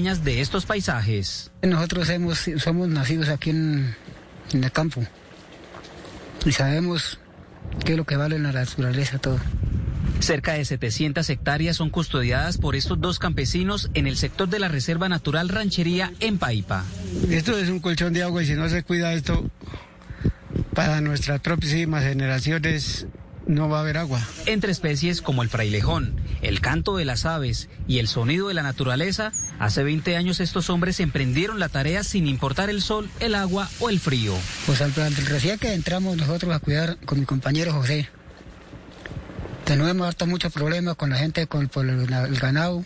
de estos paisajes. Nosotros hemos, somos nacidos aquí en, en el campo y sabemos qué es lo que vale la naturaleza todo. Cerca de 700 hectáreas son custodiadas por estos dos campesinos en el sector de la Reserva Natural Ranchería en Paipa. Esto es un colchón de agua y si no se cuida esto, para nuestras próximas generaciones no va a haber agua. Entre especies como el frailejón, el canto de las aves y el sonido de la naturaleza, hace 20 años estos hombres emprendieron la tarea sin importar el sol, el agua o el frío. Pues al recién que entramos nosotros a cuidar con mi compañero José, tenemos harto muchos problemas con la gente, con, por el, el ganado,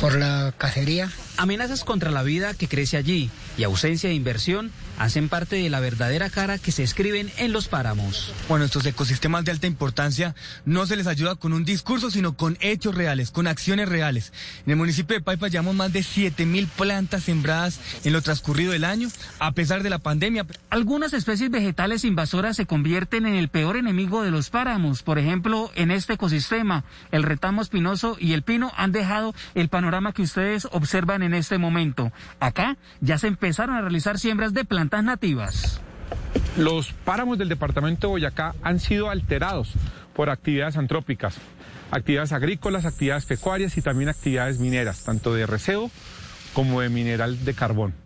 por la cacería. Amenazas contra la vida que crece allí y ausencia de inversión hacen parte de la verdadera cara que se escriben en los páramos. Bueno, estos ecosistemas de alta importancia no se les ayuda con un discurso, sino con hechos reales, con acciones reales. En el municipio de Paipa llevamos más de 7.000 plantas sembradas en lo transcurrido del año, a pesar de la pandemia. Algunas especies vegetales invasoras se convierten en el peor enemigo de los páramos. Por ejemplo, en este ecosistema, el retamo espinoso y el pino han dejado el panorama que ustedes observan en este momento. Acá ya se empezaron a realizar siembras de plantas nativas. Los páramos del departamento de Boyacá han sido alterados por actividades antrópicas, actividades agrícolas, actividades pecuarias y también actividades mineras, tanto de receo como de mineral de carbón.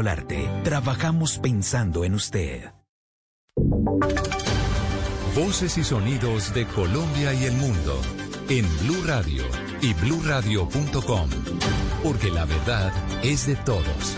Solarte, trabajamos pensando en usted. Voces y sonidos de Colombia y el mundo en Blue Radio y bluradio.com, porque la verdad es de todos.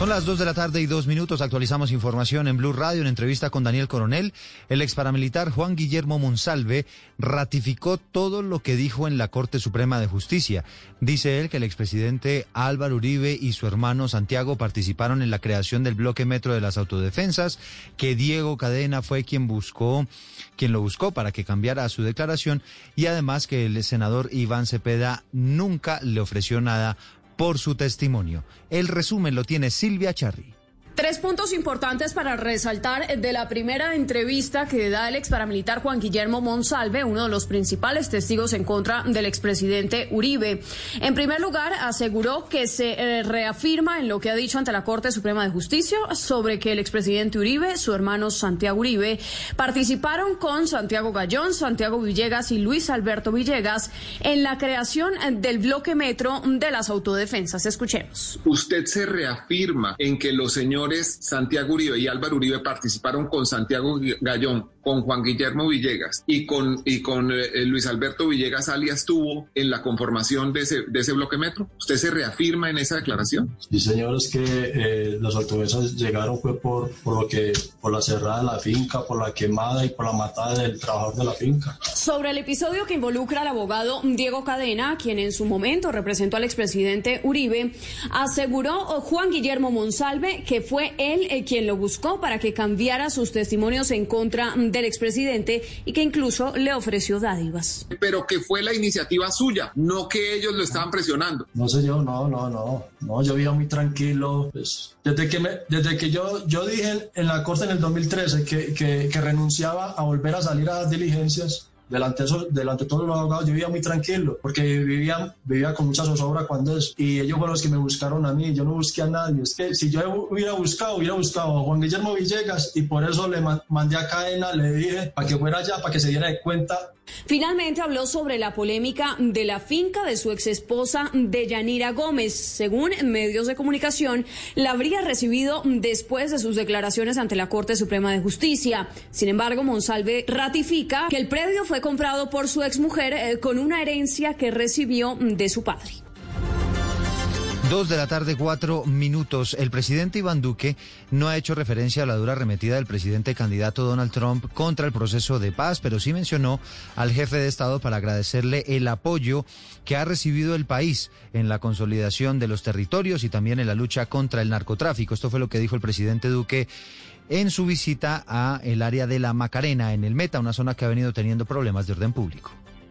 Son las 2 de la tarde y dos minutos. Actualizamos información en Blue Radio. En entrevista con Daniel Coronel, el ex paramilitar Juan Guillermo Monsalve ratificó todo lo que dijo en la Corte Suprema de Justicia. Dice él que el expresidente Álvaro Uribe y su hermano Santiago participaron en la creación del bloque metro de las autodefensas, que Diego Cadena fue quien buscó, quien lo buscó para que cambiara su declaración y además que el senador Iván Cepeda nunca le ofreció nada por su testimonio. El resumen lo tiene Silvia Charri. Tres puntos importantes para resaltar de la primera entrevista que da el ex paramilitar Juan Guillermo Monsalve, uno de los principales testigos en contra del expresidente Uribe. En primer lugar, aseguró que se eh, reafirma en lo que ha dicho ante la Corte Suprema de Justicia sobre que el expresidente Uribe, su hermano Santiago Uribe, participaron con Santiago Gallón, Santiago Villegas y Luis Alberto Villegas en la creación del bloque metro de las autodefensas. Escuchemos. Usted se reafirma en que los señores Santiago Uribe y Álvaro Uribe participaron con Santiago Gallón, con Juan Guillermo Villegas y con, y con eh, Luis Alberto Villegas alias tuvo en la conformación de ese, de ese bloque metro. ¿Usted se reafirma en esa declaración? Sí, señores, que eh, las autoridades llegaron fue por, por lo que, por la cerrada de la finca, por la quemada y por la matada del trabajador de la finca. Sobre el episodio que involucra al abogado Diego Cadena, quien en su momento representó al expresidente Uribe, aseguró Juan Guillermo Monsalve que fue él eh, quien lo buscó para que cambiara sus testimonios en contra del expresidente y que incluso le ofreció dádivas. Pero que fue la iniciativa suya, no que ellos lo estaban presionando. No sé yo, no, no, no, no, yo vivía muy tranquilo. Pues, desde que, me, desde que yo, yo dije en la corte en el 2013 que, que, que renunciaba a volver a salir a las diligencias, delante de, delante de todos los abogados, yo vivía muy tranquilo, porque vivía, vivía con mucha zozobra cuando es, y ellos fueron los que me buscaron a mí, yo no busqué a nadie, es que si yo hubiera buscado, hubiera buscado a Juan Guillermo Villegas, y por eso le mandé a cadena, le dije para que fuera allá, para que se diera de cuenta Finalmente habló sobre la polémica de la finca de su ex esposa Deyanira Gómez. Según medios de comunicación, la habría recibido después de sus declaraciones ante la Corte Suprema de Justicia. Sin embargo, Monsalve ratifica que el predio fue comprado por su exmujer eh, con una herencia que recibió de su padre. Dos de la tarde, cuatro minutos. El presidente Iván Duque no ha hecho referencia a la dura arremetida del presidente candidato Donald Trump contra el proceso de paz, pero sí mencionó al jefe de Estado para agradecerle el apoyo que ha recibido el país en la consolidación de los territorios y también en la lucha contra el narcotráfico. Esto fue lo que dijo el presidente Duque en su visita a el área de la Macarena, en el Meta, una zona que ha venido teniendo problemas de orden público.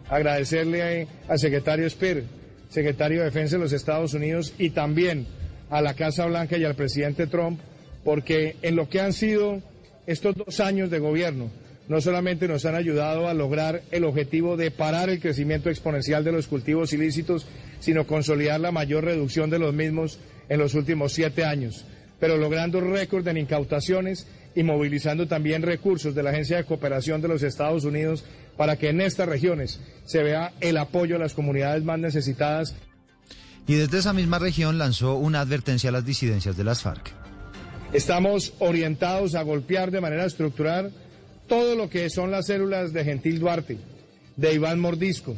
Agradecerle al secretario Speer secretario de Defensa de los Estados Unidos y también a la Casa Blanca y al presidente Trump, porque en lo que han sido estos dos años de gobierno, no solamente nos han ayudado a lograr el objetivo de parar el crecimiento exponencial de los cultivos ilícitos, sino consolidar la mayor reducción de los mismos en los últimos siete años, pero logrando récord en incautaciones y movilizando también recursos de la Agencia de Cooperación de los Estados Unidos para que en estas regiones se vea el apoyo a las comunidades más necesitadas. Y desde esa misma región lanzó una advertencia a las disidencias de las FARC. Estamos orientados a golpear de manera estructural todo lo que son las células de Gentil Duarte, de Iván Mordisco,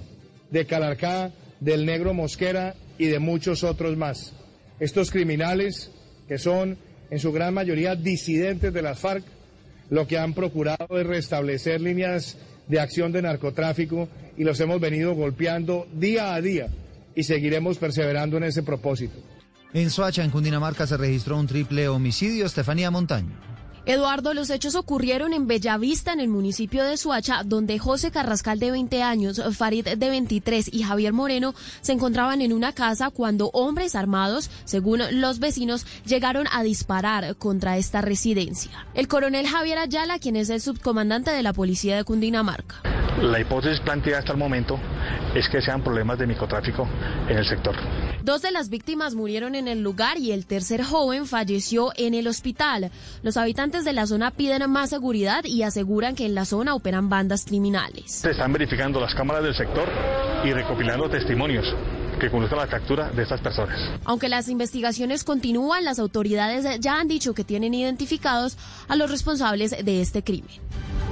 de Calarcá, del Negro Mosquera y de muchos otros más. Estos criminales, que son en su gran mayoría disidentes de las FARC, lo que han procurado es restablecer líneas de acción de narcotráfico y los hemos venido golpeando día a día y seguiremos perseverando en ese propósito. En Soacha, en Cundinamarca, se registró un triple homicidio. Estefanía Montaño. Eduardo, los hechos ocurrieron en Bellavista, en el municipio de Suacha, donde José Carrascal de 20 años, Farid de 23 y Javier Moreno se encontraban en una casa cuando hombres armados, según los vecinos, llegaron a disparar contra esta residencia. El coronel Javier Ayala, quien es el subcomandante de la policía de Cundinamarca. La hipótesis planteada hasta el momento es que sean problemas de microtráfico en el sector. Dos de las víctimas murieron en el lugar y el tercer joven falleció en el hospital. Los habitantes de la zona piden más seguridad y aseguran que en la zona operan bandas criminales. Se están verificando las cámaras del sector y recopilando testimonios que conduzcan a la captura de estas personas. Aunque las investigaciones continúan, las autoridades ya han dicho que tienen identificados a los responsables de este crimen.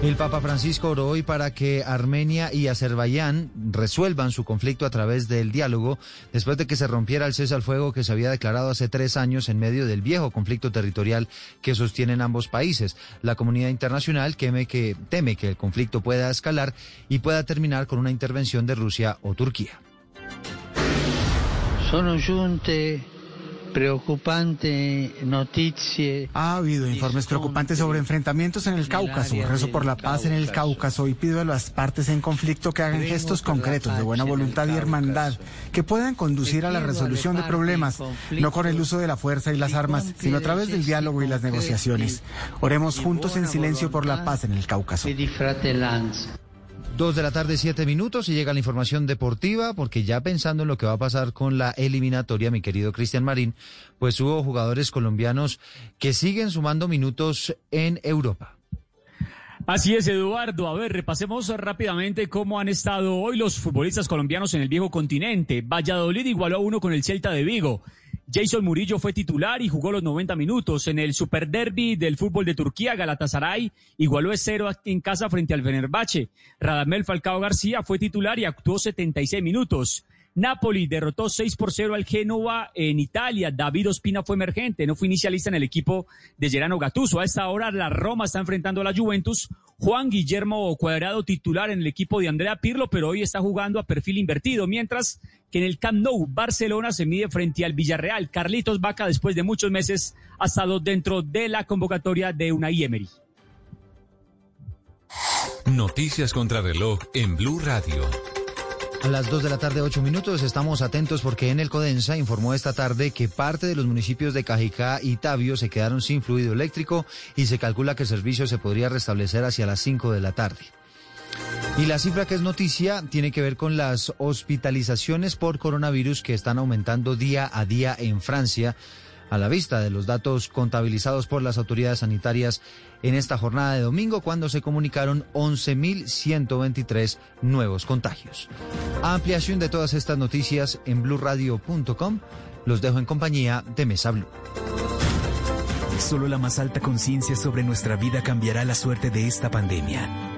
El Papa Francisco oró hoy para que Armenia y Azerbaiyán resuelvan su conflicto a través del diálogo después de que se rompiera el cese al fuego que se había declarado hace tres años en medio del viejo conflicto territorial que sostienen ambos países. La comunidad internacional teme que, teme que el conflicto pueda escalar y pueda terminar con una intervención de Rusia o Turquía. Preocupante Ha habido informes preocupantes sobre enfrentamientos en el Cáucaso. Rezo por la paz en el Cáucaso y pido a las partes en conflicto que hagan gestos concretos de buena voluntad y hermandad que puedan conducir a la resolución de problemas, no con el uso de la fuerza y las armas, sino a través del diálogo y las negociaciones. Oremos juntos en silencio por la paz en el Cáucaso. Dos de la tarde, siete minutos y llega la información deportiva, porque ya pensando en lo que va a pasar con la eliminatoria, mi querido Cristian Marín, pues hubo jugadores colombianos que siguen sumando minutos en Europa. Así es, Eduardo. A ver, repasemos rápidamente cómo han estado hoy los futbolistas colombianos en el viejo continente. Valladolid igualó a uno con el Celta de Vigo. Jason Murillo fue titular y jugó los 90 minutos. En el Super Derby del fútbol de Turquía, Galatasaray igualó a cero en casa frente al Fenerbahce. Radamel Falcao García fue titular y actuó 76 minutos. Napoli derrotó 6 por 0 al Génova en Italia. David Ospina fue emergente, no fue inicialista en el equipo de Gerano Gattuso. A esta hora la Roma está enfrentando a la Juventus. Juan Guillermo Cuadrado titular en el equipo de Andrea Pirlo, pero hoy está jugando a perfil invertido, mientras que en el Camp Nou Barcelona se mide frente al Villarreal. Carlitos Vaca, después de muchos meses, ha estado dentro de la convocatoria de una Emery. Noticias contra reloj en Blue Radio. A las 2 de la tarde, 8 minutos, estamos atentos porque en el Codensa informó esta tarde que parte de los municipios de Cajicá y Tabio se quedaron sin fluido eléctrico y se calcula que el servicio se podría restablecer hacia las 5 de la tarde. Y la cifra que es noticia tiene que ver con las hospitalizaciones por coronavirus que están aumentando día a día en Francia a la vista de los datos contabilizados por las autoridades sanitarias en esta jornada de domingo cuando se comunicaron 11.123 nuevos contagios. ampliación de todas estas noticias en blurradio.com. Los dejo en compañía de Mesa Blue. Solo la más alta conciencia sobre nuestra vida cambiará la suerte de esta pandemia.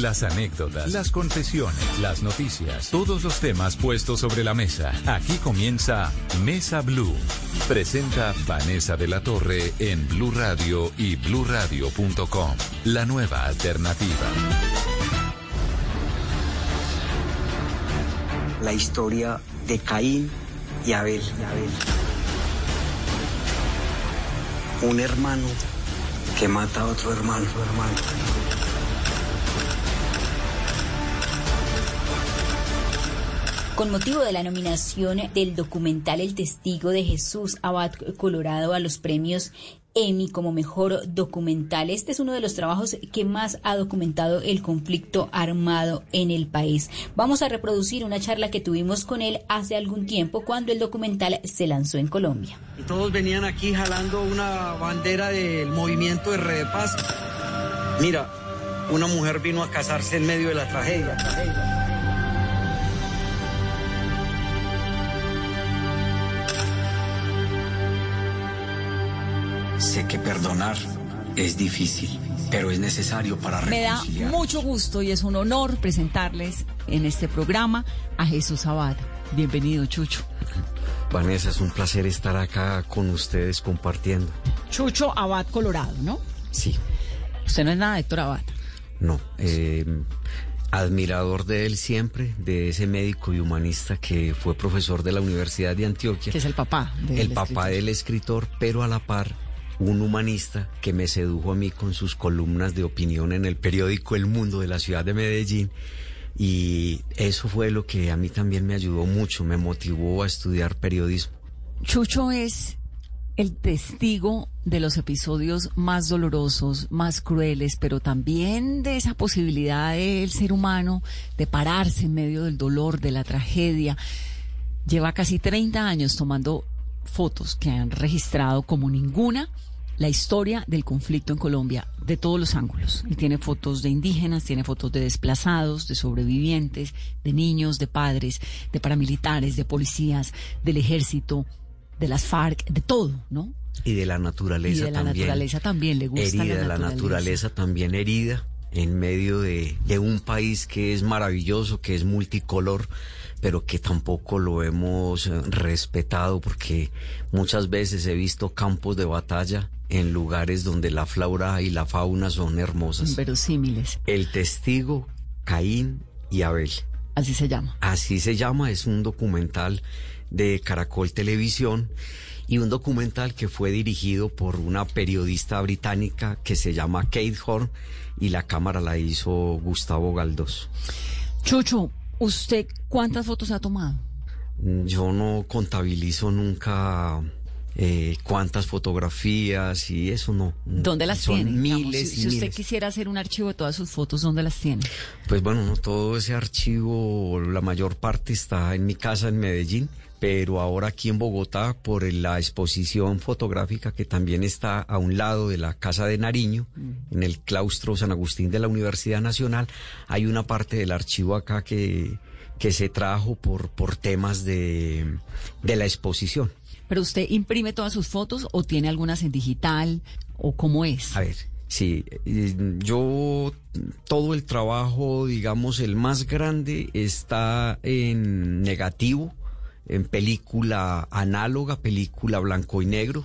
las anécdotas, las confesiones, las noticias, todos los temas puestos sobre la mesa. Aquí comienza Mesa Blue. Presenta Vanessa de la Torre en Blue Radio y bluradio.com. La nueva alternativa. La historia de Caín y Abel. Un hermano que mata a otro hermano. hermano. Con motivo de la nominación del documental El Testigo de Jesús Abad Colorado a los premios Emmy como mejor documental. Este es uno de los trabajos que más ha documentado el conflicto armado en el país. Vamos a reproducir una charla que tuvimos con él hace algún tiempo cuando el documental se lanzó en Colombia. Todos venían aquí jalando una bandera del movimiento de Red Paz. Mira, una mujer vino a casarse en medio de la tragedia. Sé que perdonar es difícil, pero es necesario para Me da reconciliar. mucho gusto y es un honor presentarles en este programa a Jesús Abad. Bienvenido, Chucho. Vanessa, es un placer estar acá con ustedes compartiendo. Chucho Abad Colorado, ¿no? Sí, Usted no es nada de Héctor Abad. no. eh, admirador de él siempre, de ese médico y humanista que fue profesor de la Universidad de Antioquia. Que es el papá del el papá escritor. del escritor, pero a la par un humanista que me sedujo a mí con sus columnas de opinión en el periódico El Mundo de la ciudad de Medellín. Y eso fue lo que a mí también me ayudó mucho, me motivó a estudiar periodismo. Chucho es el testigo de los episodios más dolorosos, más crueles, pero también de esa posibilidad del ser humano de pararse en medio del dolor, de la tragedia. Lleva casi 30 años tomando fotos que han registrado como ninguna la historia del conflicto en Colombia de todos los ángulos. Y tiene fotos de indígenas, tiene fotos de desplazados, de sobrevivientes, de niños, de padres, de paramilitares, de policías, del ejército, de las FARC, de todo, ¿no? Y de la naturaleza y de la también. naturaleza también, le gusta herida, la de la naturaleza. naturaleza también herida en medio de, de un país que es maravilloso, que es multicolor, pero que tampoco lo hemos eh, respetado porque muchas veces he visto campos de batalla en lugares donde la flora y la fauna son hermosas. Inverosímiles. El testigo, Caín y Abel. Así se llama. Así se llama, es un documental de Caracol Televisión y un documental que fue dirigido por una periodista británica que se llama Kate Horn y la cámara la hizo Gustavo Galdós. Chucho, ¿usted cuántas fotos ha tomado? Yo no contabilizo nunca eh, cuántas fotografías y eso no. ¿Dónde las Son tiene? Digamos, Miles si, y si usted miles. quisiera hacer un archivo de todas sus fotos, ¿dónde las tiene? Pues bueno, no, todo ese archivo, la mayor parte está en mi casa en Medellín, pero ahora aquí en Bogotá por la exposición fotográfica que también está a un lado de la Casa de Nariño, en el claustro San Agustín de la Universidad Nacional, hay una parte del archivo acá que, que se trajo por, por temas de, de la exposición. ¿Pero usted imprime todas sus fotos o tiene algunas en digital o cómo es? A ver, sí, eh, yo todo el trabajo, digamos, el más grande está en negativo, en película análoga, película blanco y negro.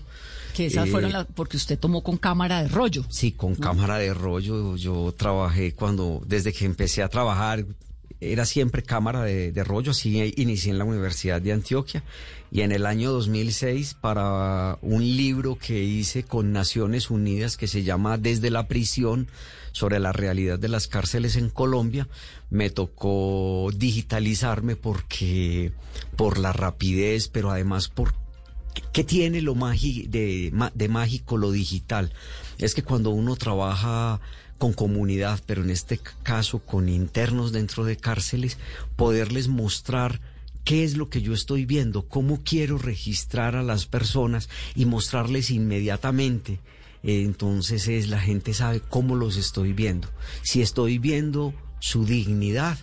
Que esas Eh, fueron las, porque usted tomó con cámara de rollo. Sí, con cámara de rollo. Yo trabajé cuando, desde que empecé a trabajar, era siempre cámara de, rollo. Así inicié en la Universidad de Antioquia. Y en el año 2006, para un libro que hice con Naciones Unidas que se llama Desde la prisión sobre la realidad de las cárceles en Colombia, me tocó digitalizarme porque por la rapidez, pero además por ¿Qué tiene lo de mágico lo digital? Es que cuando uno trabaja con comunidad, pero en este caso con internos dentro de cárceles, poderles mostrar qué es lo que yo estoy viendo, cómo quiero registrar a las personas y mostrarles inmediatamente. Entonces es la gente sabe cómo los estoy viendo. Si estoy viendo su dignidad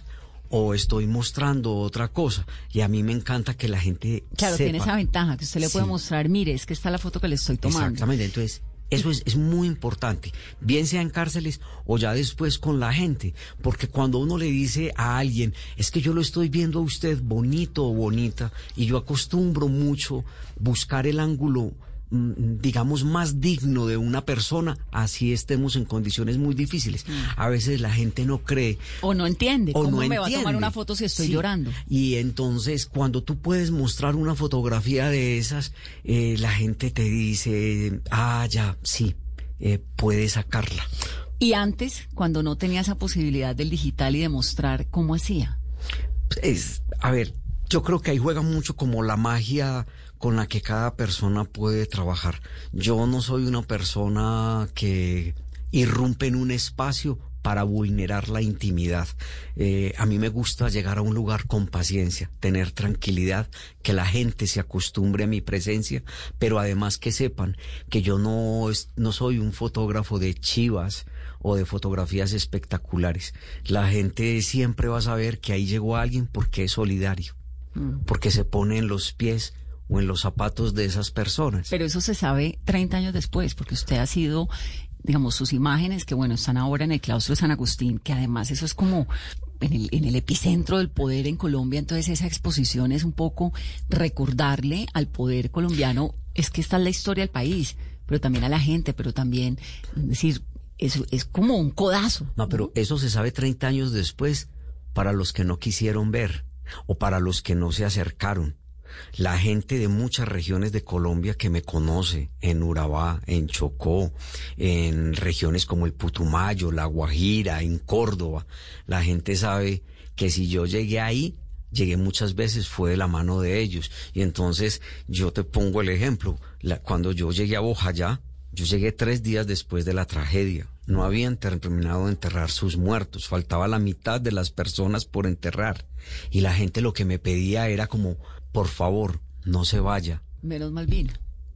o estoy mostrando otra cosa. Y a mí me encanta que la gente Claro, sepa. tiene esa ventaja que usted le puede Sí. mostrar, mire, es que está la foto que le estoy tomando. Exactamente, entonces eso es, es muy importante, bien sea en cárceles o ya después con la gente, porque cuando uno le dice a alguien, es que yo lo estoy viendo a usted bonito o bonita, y yo acostumbro mucho buscar el ángulo digamos, más digno de una persona, así estemos en condiciones muy difíciles. A veces la gente no cree. O no entiende. O ¿Cómo no me va a tomar una foto si estoy Sí. llorando? Y entonces cuando tú puedes mostrar una fotografía de esas, eh, la gente te dice, ah, ya, sí, eh, puedes sacarla. Y antes, cuando no tenía esa posibilidad del digital y de mostrar, ¿cómo hacía? Es, a ver, yo creo que ahí juega mucho como la magia con la que cada persona puede trabajar. Yo no soy una persona que irrumpe en un espacio para vulnerar la intimidad. Eh, a mí me gusta llegar a un lugar con paciencia, tener tranquilidad, que la gente se acostumbre a mi presencia, pero además que sepan que yo no, es- no soy un fotógrafo de chivas o de fotografías espectaculares. La gente siempre va a saber que ahí llegó alguien porque es solidario, porque se pone en los pies o en los zapatos de esas personas. Pero eso se sabe 30 años después, porque usted ha sido, digamos, sus imágenes, que bueno, están ahora en el claustro de San Agustín, que además eso es como en el, en el epicentro del poder en Colombia, entonces esa exposición es un poco recordarle al poder colombiano, es que esta es la historia del país, pero también a la gente, pero también, es decir, es, es como un codazo. No, pero eso se sabe 30 años después para los que no quisieron ver o para los que no se acercaron. La gente de muchas regiones de Colombia que me conoce, en Urabá, en Chocó, en regiones como el Putumayo, La Guajira, en Córdoba, la gente sabe que si yo llegué ahí, llegué muchas veces fue de la mano de ellos. Y entonces yo te pongo el ejemplo. Cuando yo llegué a Bojayá, yo llegué tres días después de la tragedia. No habían terminado de enterrar sus muertos. Faltaba la mitad de las personas por enterrar. Y la gente lo que me pedía era como, por favor, no se vaya. Menos mal vino.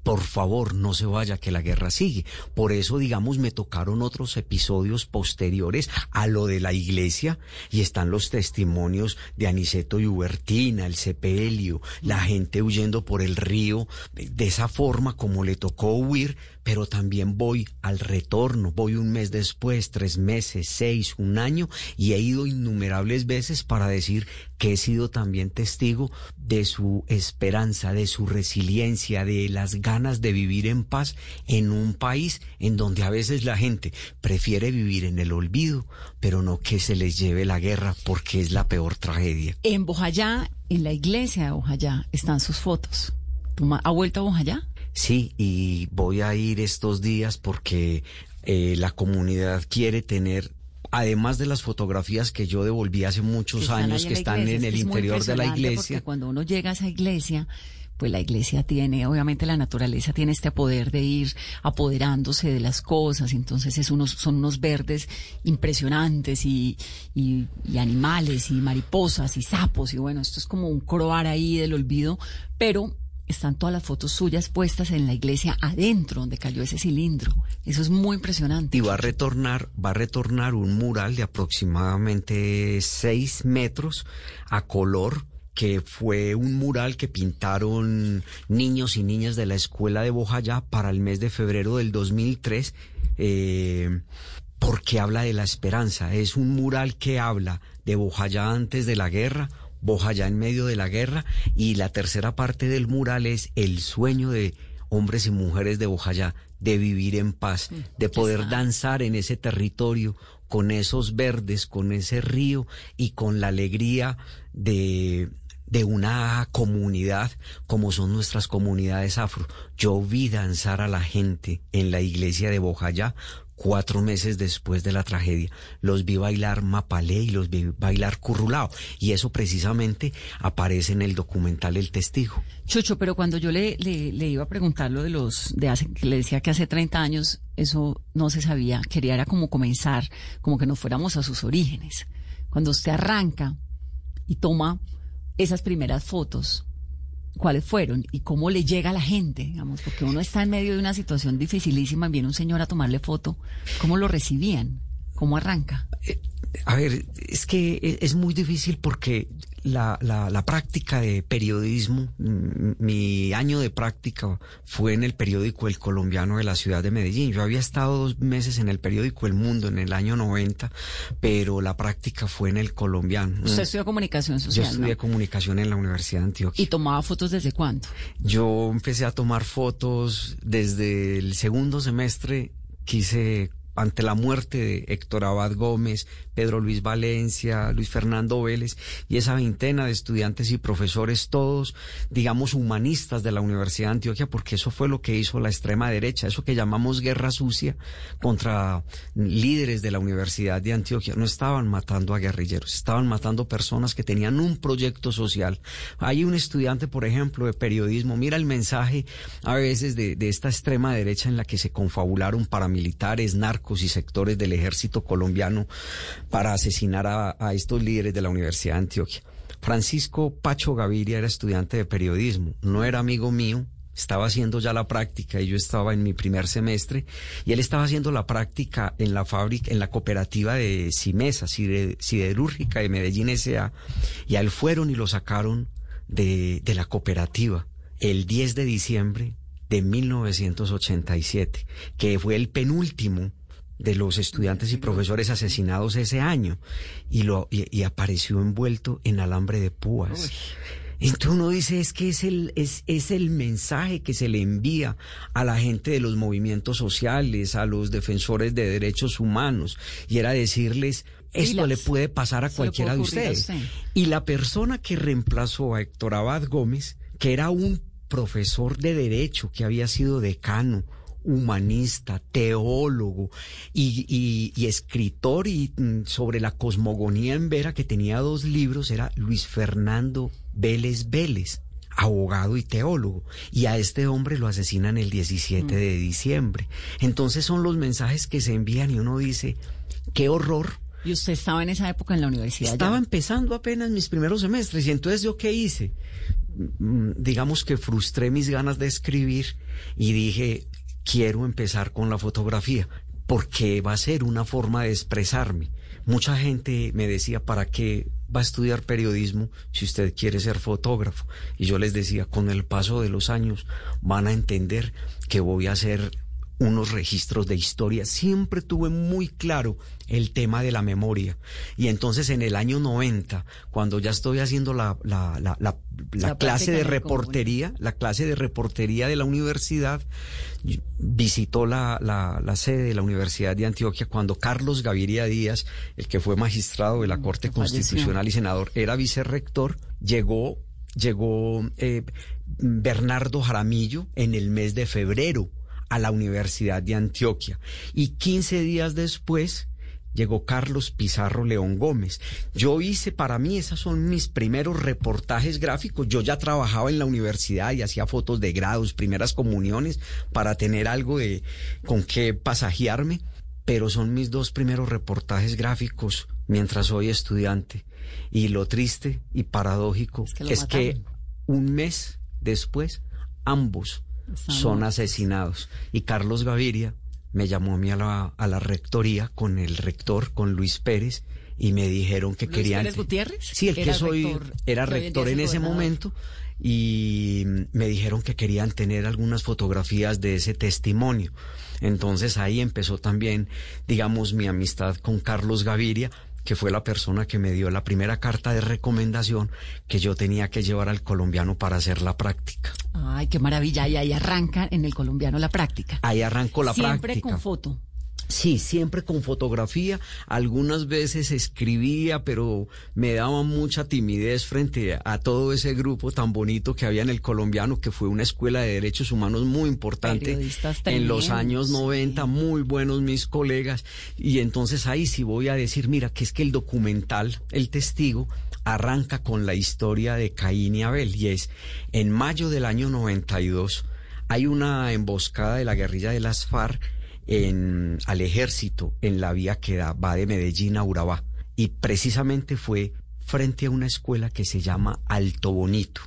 Por favor, no se vaya, que la guerra sigue. Por eso, digamos, me tocaron otros episodios posteriores a lo de la iglesia y están los testimonios de Aniceto y Hubertina, el sepelio, la gente huyendo por el río, de esa forma como le tocó huir, pero también voy al retorno, voy un mes después, tres meses, seis, un año, y he ido innumerables veces para decir que he sido también testigo de su esperanza, de su resiliencia, de las ganas de vivir en paz en un país en donde a veces la gente prefiere vivir en el olvido, pero no que se les lleve la guerra porque es la peor tragedia. En Bojayá, en la iglesia de Bojayá, están sus fotos. ¿Tu ma- ¿Ha vuelto a Bojayá? Sí, y voy a ir estos días porque eh, la comunidad quiere tener, además de las fotografías que yo devolví hace muchos años, que están iglesia. en el interior de la iglesia. Porque cuando uno llega a esa iglesia, pues la iglesia tiene, obviamente la naturaleza tiene este poder de ir apoderándose de las cosas, entonces es unos, son unos verdes impresionantes y, y, y animales y mariposas y sapos y bueno, esto es como un croar ahí del olvido, pero están todas las fotos suyas puestas en la iglesia adentro donde cayó ese cilindro. Eso es muy impresionante. Y va a retornar, va a retornar un mural de aproximadamente seis metros a color que fue un mural que pintaron niños y niñas de la escuela de Bojayá para el mes de febrero del 2003, eh, porque habla de la esperanza. Es un mural que habla de Bojayá antes de la guerra, Bojayá en medio de la guerra, y la tercera parte del mural es el sueño de hombres y mujeres de Bojayá de vivir en paz, de poder danzar en ese territorio con esos verdes, con ese río y con la alegría de de una comunidad como son nuestras comunidades afro. Yo vi danzar a la gente en la iglesia de Bojayá cuatro meses después de la tragedia. Los vi bailar Mapalé y los vi bailar Currulao. Y eso precisamente aparece en el documental El Testigo. Chucho, pero cuando yo le, le, iba a preguntar lo de los, de hace, que le decía que hace 30 años eso no se sabía, quería era como comenzar, como que nos fuéramos a sus orígenes. Cuando usted arranca y toma esas primeras fotos, cuáles fueron y cómo le llega a la gente, digamos, porque uno está en medio de una situación dificilísima, viene un señor a tomarle foto, ¿cómo lo recibían? ¿Cómo arranca? Eh, a ver, es que e, es muy difícil porque la, la, la, práctica de periodismo, mi año de práctica fue en el periódico El Colombiano de la ciudad de Medellín. Yo había estado dos meses en el periódico El Mundo en el año 90, pero la práctica fue en el Colombiano. ¿Usted estudió comunicación social? Yo estudié comunicación en la Universidad de Antioquia. ¿Y tomaba fotos desde cuándo? Yo empecé a tomar fotos desde el segundo semestre. Quise ante la muerte de Héctor Abad Gómez, Pedro Luis Valencia, Luis Fernando Vélez y esa veintena de estudiantes y profesores, todos, digamos, humanistas de la Universidad de Antioquia, porque eso fue lo que hizo la extrema derecha, eso que llamamos guerra sucia contra líderes de la Universidad de Antioquia. No estaban matando a guerrilleros, estaban matando personas que tenían un proyecto social. Hay un estudiante, por ejemplo, de periodismo, mira el mensaje a veces de, de esta extrema derecha en la que se confabularon paramilitares, narcos y sectores del ejército colombiano para asesinar a, estos líderes de la Universidad de Antioquia. Francisco Pacho Gaviria era estudiante de periodismo, no era amigo mío, estaba haciendo ya la práctica y yo estaba en mi primer semestre y él estaba haciendo la práctica en la fábrica, en la cooperativa de Cimesa, siderúrgica de Medellín S.A. y a él fueron y lo sacaron de, de la cooperativa el 10 de diciembre de 1987, que fue el penúltimo de los estudiantes y profesores asesinados ese año y, lo, y, apareció envuelto en alambre de púas. Entonces uno dice, es que es el, es, es el mensaje que se le envía a la gente de los movimientos sociales, a los defensores de derechos humanos, y era decirles, esto le puede pasar a cualquiera de ustedes. Y la persona que reemplazó a Héctor Abad Gómez, que era un profesor de derecho, que había sido decano, humanista, teólogo y, escritor y, mm, sobre la cosmogonía en Vera, que tenía dos libros, era Luis Fernando Vélez Vélez abogado y teólogo, y a este hombre lo asesinan el 17 mm. de diciembre. Entonces son los mensajes que se envían y uno dice, qué horror. ¿Y usted estaba en esa época en la universidad? Estaba empezando apenas mis primeros semestres y entonces yo qué hice? Mm, digamos que frustré mis ganas de escribir y dije, quiero empezar con la fotografía porque va a ser una forma de expresarme. Mucha gente me decía, ¿para qué va a estudiar periodismo si usted quiere ser fotógrafo? Y yo les decía, con el paso de los años van a entender que voy a ser unos registros de historia. Siempre tuve muy claro el tema de la memoria. Y entonces en el año 90, cuando ya estoy haciendo la, la, la, la, clase de reportería, la clase de reportería de la universidad, visitó la, la, sede de la Universidad de Antioquia cuando Carlos Gaviria Díaz, el que fue magistrado de la mm, Corte Constitucional y senador, era vicerrector, llegó, llegó eh, Bernardo Jaramillo en el mes de febrero a la Universidad de Antioquia. Y 15 días después llegó Carlos Pizarro León Gómez. Yo hice, para mí, esos son mis primeros reportajes gráficos. Yo ya trabajaba en la universidad y hacía fotos de grados, primeras comuniones, para tener algo de con qué pasajearme, pero son mis dos primeros reportajes gráficos mientras soy estudiante. Y lo triste y paradójico es que un mes después ambos son asesinados. Y Carlos Gaviria me llamó a mí a la, a la rectoría con el rector, con Luis Pérez, y me dijeron que ¿Luis querían... Pérez Gutiérrez? Sí, el que soy era rector en ese momento y me dijeron que querían tener algunas fotografías de ese testimonio. Entonces ahí empezó también, digamos, mi amistad con Carlos Gaviria, que fue la persona que me dio la primera carta de recomendación que yo tenía que llevar al colombiano para hacer la práctica. Ay, qué maravilla. Y ahí arranca en el colombiano la práctica. Ahí arrancó la práctica. Siempre con foto. Sí, siempre con fotografía. Algunas veces escribía, pero me daba mucha timidez frente a todo ese grupo tan bonito que había en el colombiano, que fue una escuela de derechos humanos muy importante en los años 90, muy buenos mis colegas. Y entonces ahí sí voy a decir, mira, que es que el documental, el testigo, arranca con la historia de Caín y Abel. Y es, en mayo del año 92, hay una emboscada de la guerrilla de las FARC en, al ejército en la vía que va de Medellín a Urabá. Y precisamente fue frente a una escuela que se llama Alto Bonito.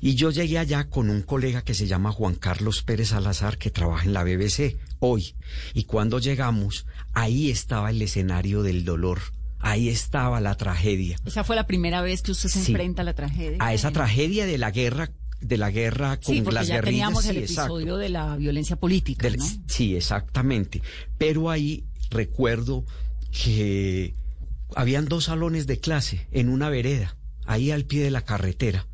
Y yo llegué allá con un colega que se llama Juan Carlos Pérez Salazar, que trabaja en la BBC hoy. Y cuando llegamos, ahí estaba el escenario del dolor. Ahí estaba la tragedia. Esa fue la primera vez que usted se enfrenta a la tragedia. A esa tragedia de la guerra de la guerra con sí, porque las ya guerrillas. teníamos el sí, episodio de la violencia política, Del- ¿no? Sí, exactamente. Pero ahí recuerdo que habían dos salones de clase en una vereda, ahí al pie de la carretera.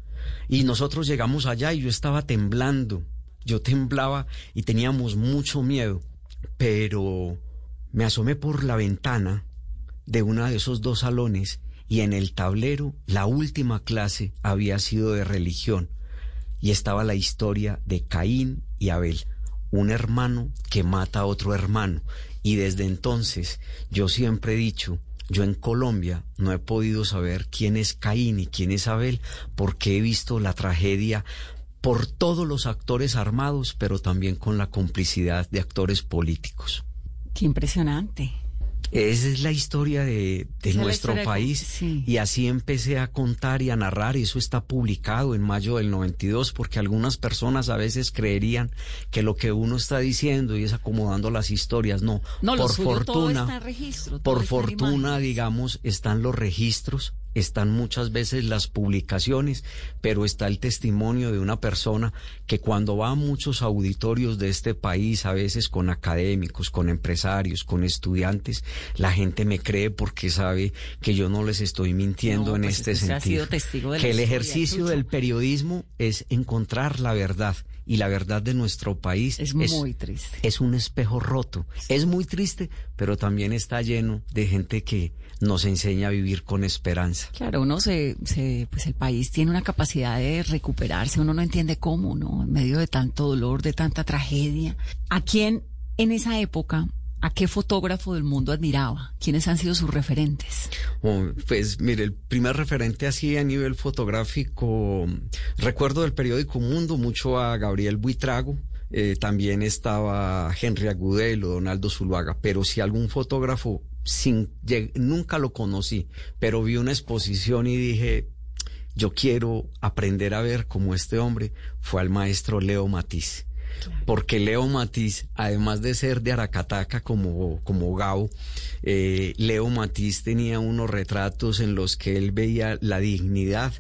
Y nosotros llegamos allá y yo estaba temblando. Yo temblaba y teníamos mucho miedo. Pero me asomé por la ventana de uno de esos dos salones y en el tablero la última clase había sido de religión y estaba la historia de Caín y Abel, un hermano que mata a otro hermano. Y desde entonces yo siempre he dicho, yo en Colombia no he podido saber quién es Caín y quién es Abel porque he visto la tragedia por todos los actores armados, pero también con la complicidad de actores políticos. Qué impresionante. Esa es la historia de, de nuestro historia país. sí. Y así empecé a contar y a narrar. Y eso está publicado en mayo del 92, porque algunas personas a veces creerían que lo que uno está diciendo y es acomodando las historias. No, No, por suyo fortuna. registro. Por fortuna, digamos, están los registros, están muchas veces las publicaciones, pero está el testimonio de una persona que cuando va a muchos auditorios de este país, a veces con académicos, con empresarios, con estudiantes, la gente me cree porque sabe que yo no les estoy mintiendo No, en pues este ha sentido. sido testigo de la que el ejercicio del periodismo es encontrar la verdad y la verdad de nuestro país Es muy triste. es un espejo roto. Es muy triste, pero también está lleno de gente que nos enseña a vivir con esperanza. Claro, uno se, se, pues el país tiene una capacidad de recuperarse, uno no entiende cómo, ¿no? En medio de tanto dolor, de tanta tragedia. ¿A quién en esa época, a qué fotógrafo del mundo admiraba? ¿Quiénes han sido sus referentes? Oh, Pues mire, el primer referente así a nivel fotográfico, recuerdo del periódico Mundo mucho a Gabriel Buitrago, eh, también estaba Henry Agudelo, Donaldo Zuluaga, pero si algún fotógrafo sin nunca lo conocí, pero vi una exposición y dije, yo quiero aprender a ver como este hombre fue al maestro Leo Matiz. Porque Leo Matiz, además de ser de Aracataca como, como Gabo, eh, Leo Matiz tenía unos retratos en los que él veía la dignidad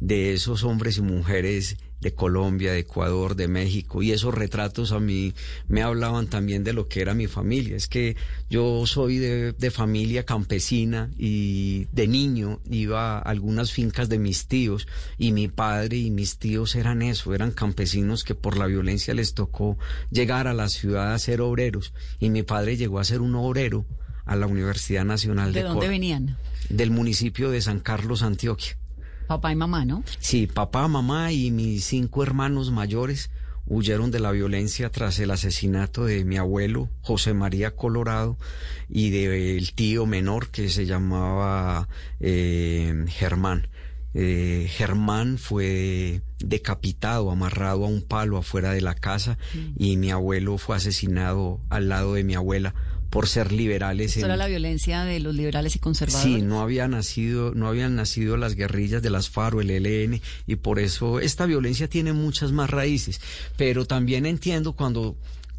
de esos hombres y mujeres de Colombia, de Ecuador, de México, y esos retratos a mí me hablaban también de lo que era mi familia. Es que yo soy de, de familia campesina y de niño iba a algunas fincas de mis tíos y mi padre y mis tíos eran eso, eran campesinos que por la violencia les tocó llegar a la ciudad a ser obreros y mi padre llegó a ser un obrero a la Universidad Nacional ¿De de, dónde Cor- venían? del municipio de San Carlos, Antioquia. Papá y mamá, ¿no? Sí, papá, mamá y mis cinco hermanos mayores huyeron de la violencia tras el asesinato de mi abuelo José María Colorado y del tío menor que se llamaba eh, Germán. Eh, Germán fue decapitado, amarrado a un palo afuera de la casa y mi abuelo fue asesinado al lado de mi abuela por ser liberales. Esto en- era la violencia de los liberales y conservadores. Sí, no había nacido, no habían nacido las guerrillas de las FARC o el ELN y por eso esta violencia tiene muchas más raíces. Pero también entiendo cuando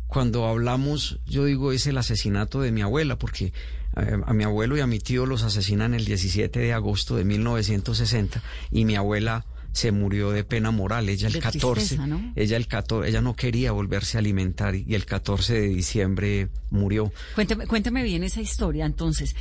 cuando hablamos, yo digo es el asesinato de mi abuela, porque eh, a mi abuelo y a mi tío los asesinan el 17 de agosto de 1960 y mi abuela se murió de pena moral, ella el De 14, tristeza, ¿no? ella el 14, ella no quería volverse a alimentar y el 14 de diciembre murió. Cuénteme, cuénteme bien esa historia. Entonces,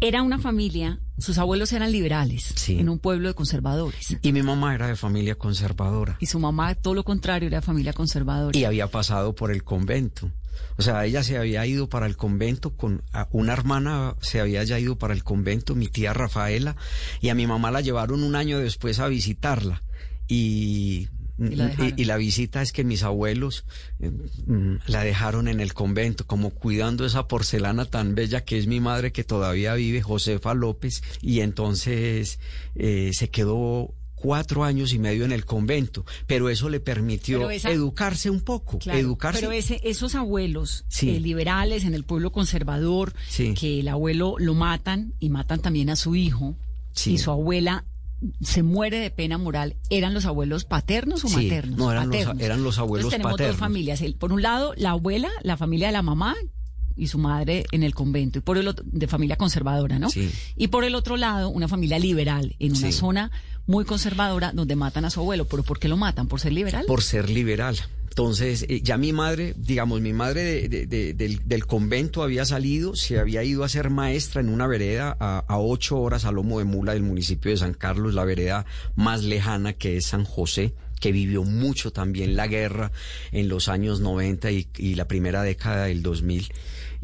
era una familia, sus abuelos eran liberales, Sí. en un pueblo de conservadores. Y mi mamá era de familia conservadora. Y su mamá, todo lo contrario, era de familia conservadora. y había pasado por el convento. O sea, ella se había ido para el convento con una hermana, se había ya ido para el convento, mi tía Rafaela, y a mi mamá la llevaron un año después a visitarla. Y y la, visita es que mis abuelos eh, mm, la dejaron en el convento, como cuidando esa porcelana tan bella que es mi madre que todavía vive, Josefa López, y entonces eh, se quedó cuatro años y medio en el convento, pero eso le permitió educarse un poco, educarse. Pero ese, esos abuelos eh, liberales en el pueblo conservador, que el abuelo lo matan y matan también a su hijo, y su abuela se muere de pena moral, ¿eran los abuelos paternos o maternos? No, eran, Los, eran los abuelos Entonces, tenemos dos familias. Por un lado, la abuela, la familia de la mamá y su madre en el convento, y por el otro, de familia conservadora, ¿no? Sí. Y por el otro lado, una familia liberal, en una zona muy conservadora donde matan a su abuelo. ¿Pero por qué lo matan? ¿Por ser liberal? Por ser liberal. Entonces, eh, ya mi madre, digamos, mi madre del, convento había salido, se había ido a ser maestra en una vereda a, ocho horas a lomo de mula del municipio de San Carlos, la vereda más lejana que es San José que vivió mucho también la guerra en los años 90 y, la primera década del 2000.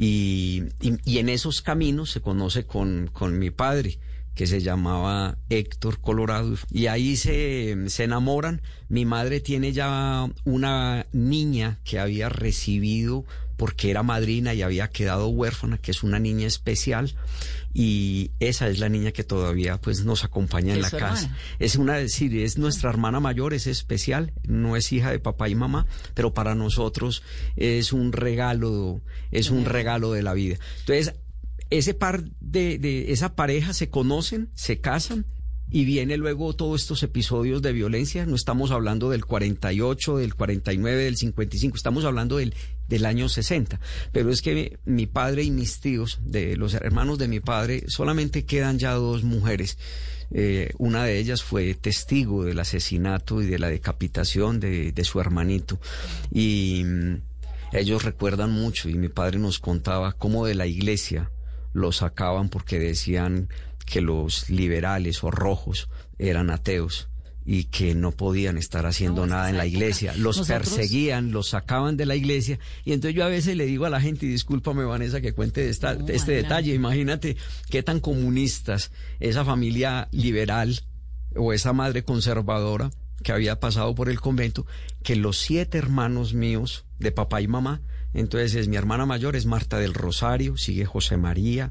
Y, y, en esos caminos se conoce con, con mi padre que se llamaba Héctor Colorado y ahí se, se, enamoran. Mi madre tiene ya una niña que había recibido porque era madrina y había quedado huérfana, que es una niña especial y esa es la niña que todavía pues nos acompaña en la casa. Es una decir, es nuestra hermana mayor, es especial, no es hija de papá y mamá, pero para nosotros es un regalo, es un regalo de la vida. Entonces, ese par de, de esa pareja se conocen, se casan y viene luego todos estos episodios de violencia. No estamos hablando del 48, del 49, del 55, estamos hablando del, del año 60. Pero es que mi padre y mis tíos, de los hermanos de mi padre, solamente quedan ya dos mujeres. Eh, una de ellas fue testigo del asesinato y de la decapitación de, de su hermanito. Y mm, ellos recuerdan mucho y mi padre nos contaba cómo de la iglesia lo sacaban porque decían que los liberales o rojos eran ateos y que no podían estar haciendo nada en la iglesia. Los perseguían, los sacaban de la iglesia. Y entonces yo a veces le digo a la gente, y discúlpame Vanessa que cuente esta, este detalle, imagínate qué tan comunistas esa familia liberal o esa madre conservadora que había pasado por el convento, que los siete hermanos míos de papá y mamá entonces es mi hermana mayor es Marta del Rosario, sigue José María,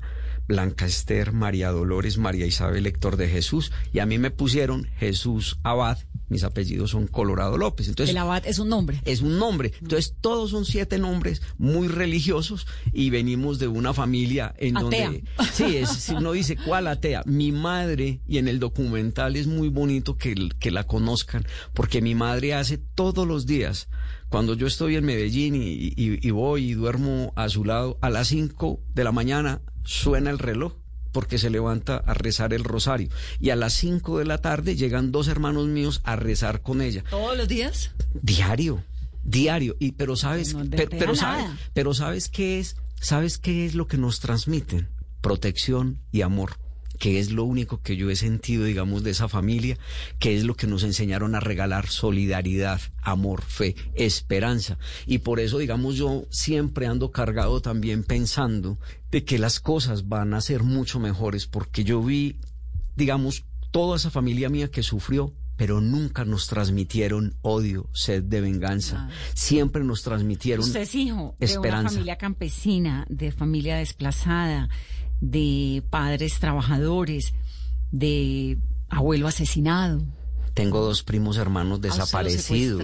Blanca Esther, María Dolores, María Isabel Héctor de Jesús y a mí me pusieron Jesús Abad, mis apellidos son Colorado López. Entonces, el Abad es un nombre. Es un nombre. Entonces todos son siete nombres muy religiosos y venimos de una familia en donde... Sí, es, si uno dice, ¿cuál atea? Mi madre, y en el documental es muy bonito que, que la conozcan, porque mi madre hace todos los días cuando yo estoy en Medellín y, voy y duermo a su lado, a las 5 de la mañana suena el reloj porque se levanta a rezar el rosario. Y a las 5 de la tarde llegan dos hermanos míos a rezar con ella. ¿Todos los días? Diario, diario. Y, pero sabes, pero, sabes, pero sabes qué es, sabes qué es lo que nos transmiten? Protección y amor que es lo único que yo he sentido, digamos, de esa familia, que es lo que nos enseñaron a regalar solidaridad, amor, fe, esperanza. Y por eso, digamos, yo siempre ando cargado también pensando de que las cosas van a ser mucho mejores, porque yo vi, digamos, toda esa familia mía que sufrió, pero nunca nos transmitieron odio, sed de venganza. Siempre nos transmitieron Usted es hijo de una familia campesina, de familia desplazada de padres trabajadores, de abuelo asesinado. Tengo dos primos hermanos desaparecidos.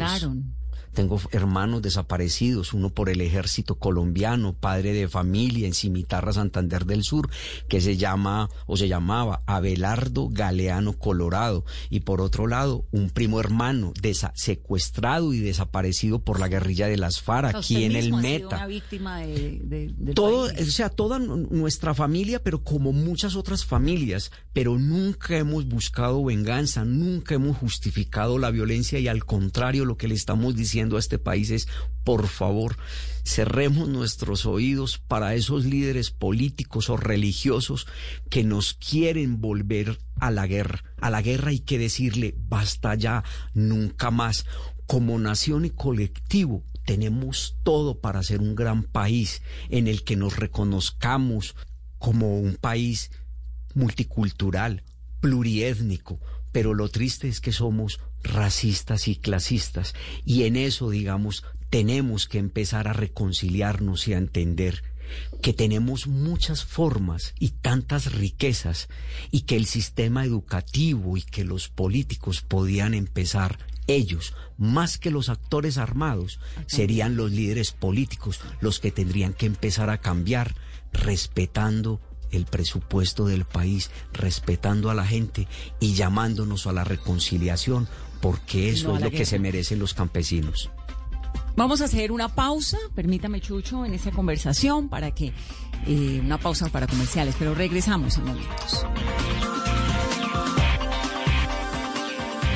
Tengo hermanos desaparecidos, uno por el ejército colombiano, padre de familia en Cimitarra, Santander del Sur, que se llama o se llamaba Abelardo Galeano Colorado. Y por otro lado, un primo hermano secuestrado y desaparecido por la guerrilla de las FARC, aquí en el Meta. una víctima de, Todo, o sea, toda nuestra familia, pero como muchas otras familias, pero nunca hemos buscado venganza, nunca hemos justificado la violencia y al contrario, lo que le estamos diciendo a este país es, por favor, cerremos nuestros oídos para esos líderes políticos o religiosos que nos quieren volver a la guerra. A la guerra hay que decirle, basta ya, nunca más. Como nación y colectivo tenemos todo para ser un gran país en el que nos reconozcamos como un país multicultural, pluriétnico, pero lo triste es que somos racistas y clasistas. Y en eso, digamos, tenemos que empezar a reconciliarnos y a entender que tenemos muchas formas y tantas riquezas y que el sistema educativo y que los políticos podían empezar ellos, más que los actores armados, serían los líderes políticos los que tendrían que empezar a cambiar respetando el presupuesto del país, respetando a la gente y llamándonos a la reconciliación, porque eso es lo que se merecen los campesinos. Vamos a hacer una pausa, permítame Chucho, en esta conversación para que eh, una pausa para comerciales, pero regresamos en momentos.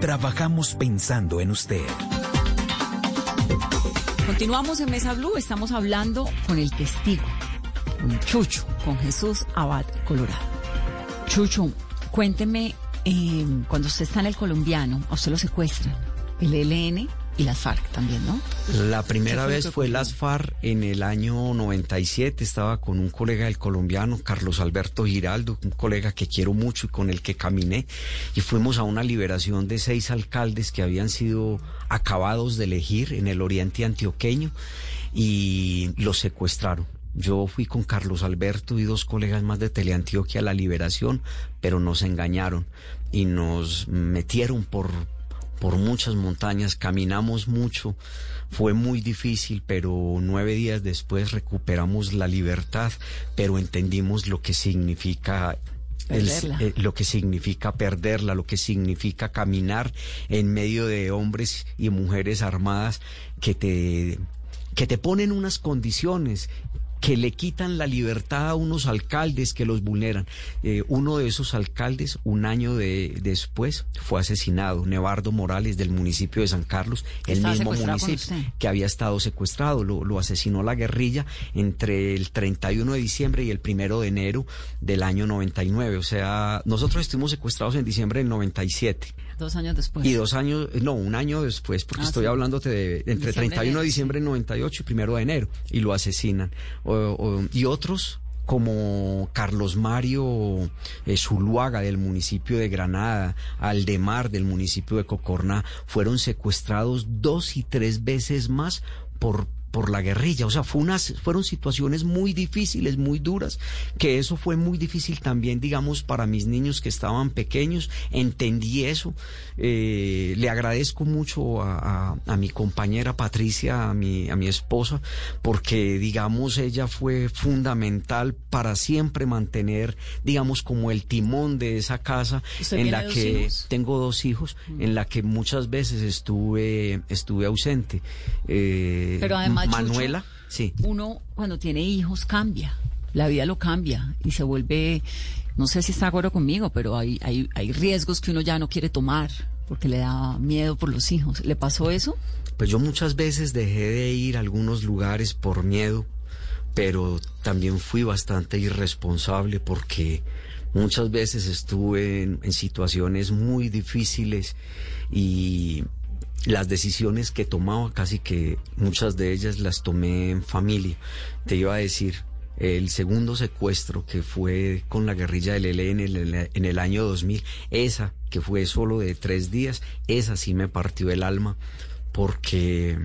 Trabajamos pensando en usted. Continuamos en Mesa Blue, estamos hablando con el testigo, con Chucho, con Jesús Abad Colorado. Chucho, cuénteme, eh, cuando usted está en el colombiano, a usted lo secuestran, el ELN y las FARC también, ¿no? La primera vez fue las FARC en el año 97. Estaba con un colega del colombiano, Carlos Alberto Giraldo, un colega que quiero mucho y con el que caminé. Y fuimos a una liberación de seis alcaldes que habían sido acabados de elegir en el oriente antioqueño y los secuestraron. Yo fui con Carlos Alberto y dos colegas más de Teleantioquia a la liberación, pero nos engañaron y nos metieron por, por muchas montañas, caminamos mucho, fue muy difícil, pero nueve días después recuperamos la libertad, pero entendimos lo que significa el, eh, lo que significa perderla, lo que significa caminar en medio de hombres y mujeres armadas que te que te ponen unas condiciones que le quitan la libertad a unos alcaldes que los vulneran. Eh, uno de esos alcaldes, un año de, después, fue asesinado, Nevardo Morales del municipio de San Carlos, el mismo municipio que había estado secuestrado. Lo, lo, asesinó la guerrilla entre el 31 de diciembre y el 1 de enero del año 99. O sea, nosotros estuvimos secuestrados en diciembre del 97. Dos años después. Y dos años, no, un año después, porque Ah, estoy sí. hablándote de entre Diciembre 31 de de- diciembre del 98 y primero de enero, y lo asesinan. O- o- y otros como Carlos Mario eh, Zuluaga del municipio de Granada, Aldemar del municipio de Cocorná, fueron secuestrados dos y tres veces más por por la guerrilla, o sea, fue unas, fueron situaciones muy difíciles, muy duras, que eso fue muy difícil también, digamos, para mis niños que estaban pequeños, entendí eso, Eh, le agradezco mucho a, a- a mi compañera Patricia, a mi, a mi esposa, porque, digamos, ella fue fundamental para siempre mantener, digamos, como el timón de esa casa ¿Usted en la que hijos? tengo dos hijos, en la que muchas veces estuve, estuve ausente. Eh, Pero además, Manuela, sí. Uno cuando tiene hijos cambia, la vida lo cambia y se vuelve, no sé si está de acuerdo conmigo, pero hay, hay, hay riesgos que uno ya no quiere tomar porque le da miedo por los hijos. ¿Le pasó eso? Pues yo muchas veces dejé de ir a algunos lugares por miedo, pero también fui bastante irresponsable porque muchas veces estuve en, en situaciones muy difíciles y las decisiones que tomaba, casi que muchas de ellas las tomé en familia. Te iba a decir, el segundo secuestro que fue con la guerrilla del ELN en el, año 2000, esa que fue solo de tres días, esa sí me partió el alma porque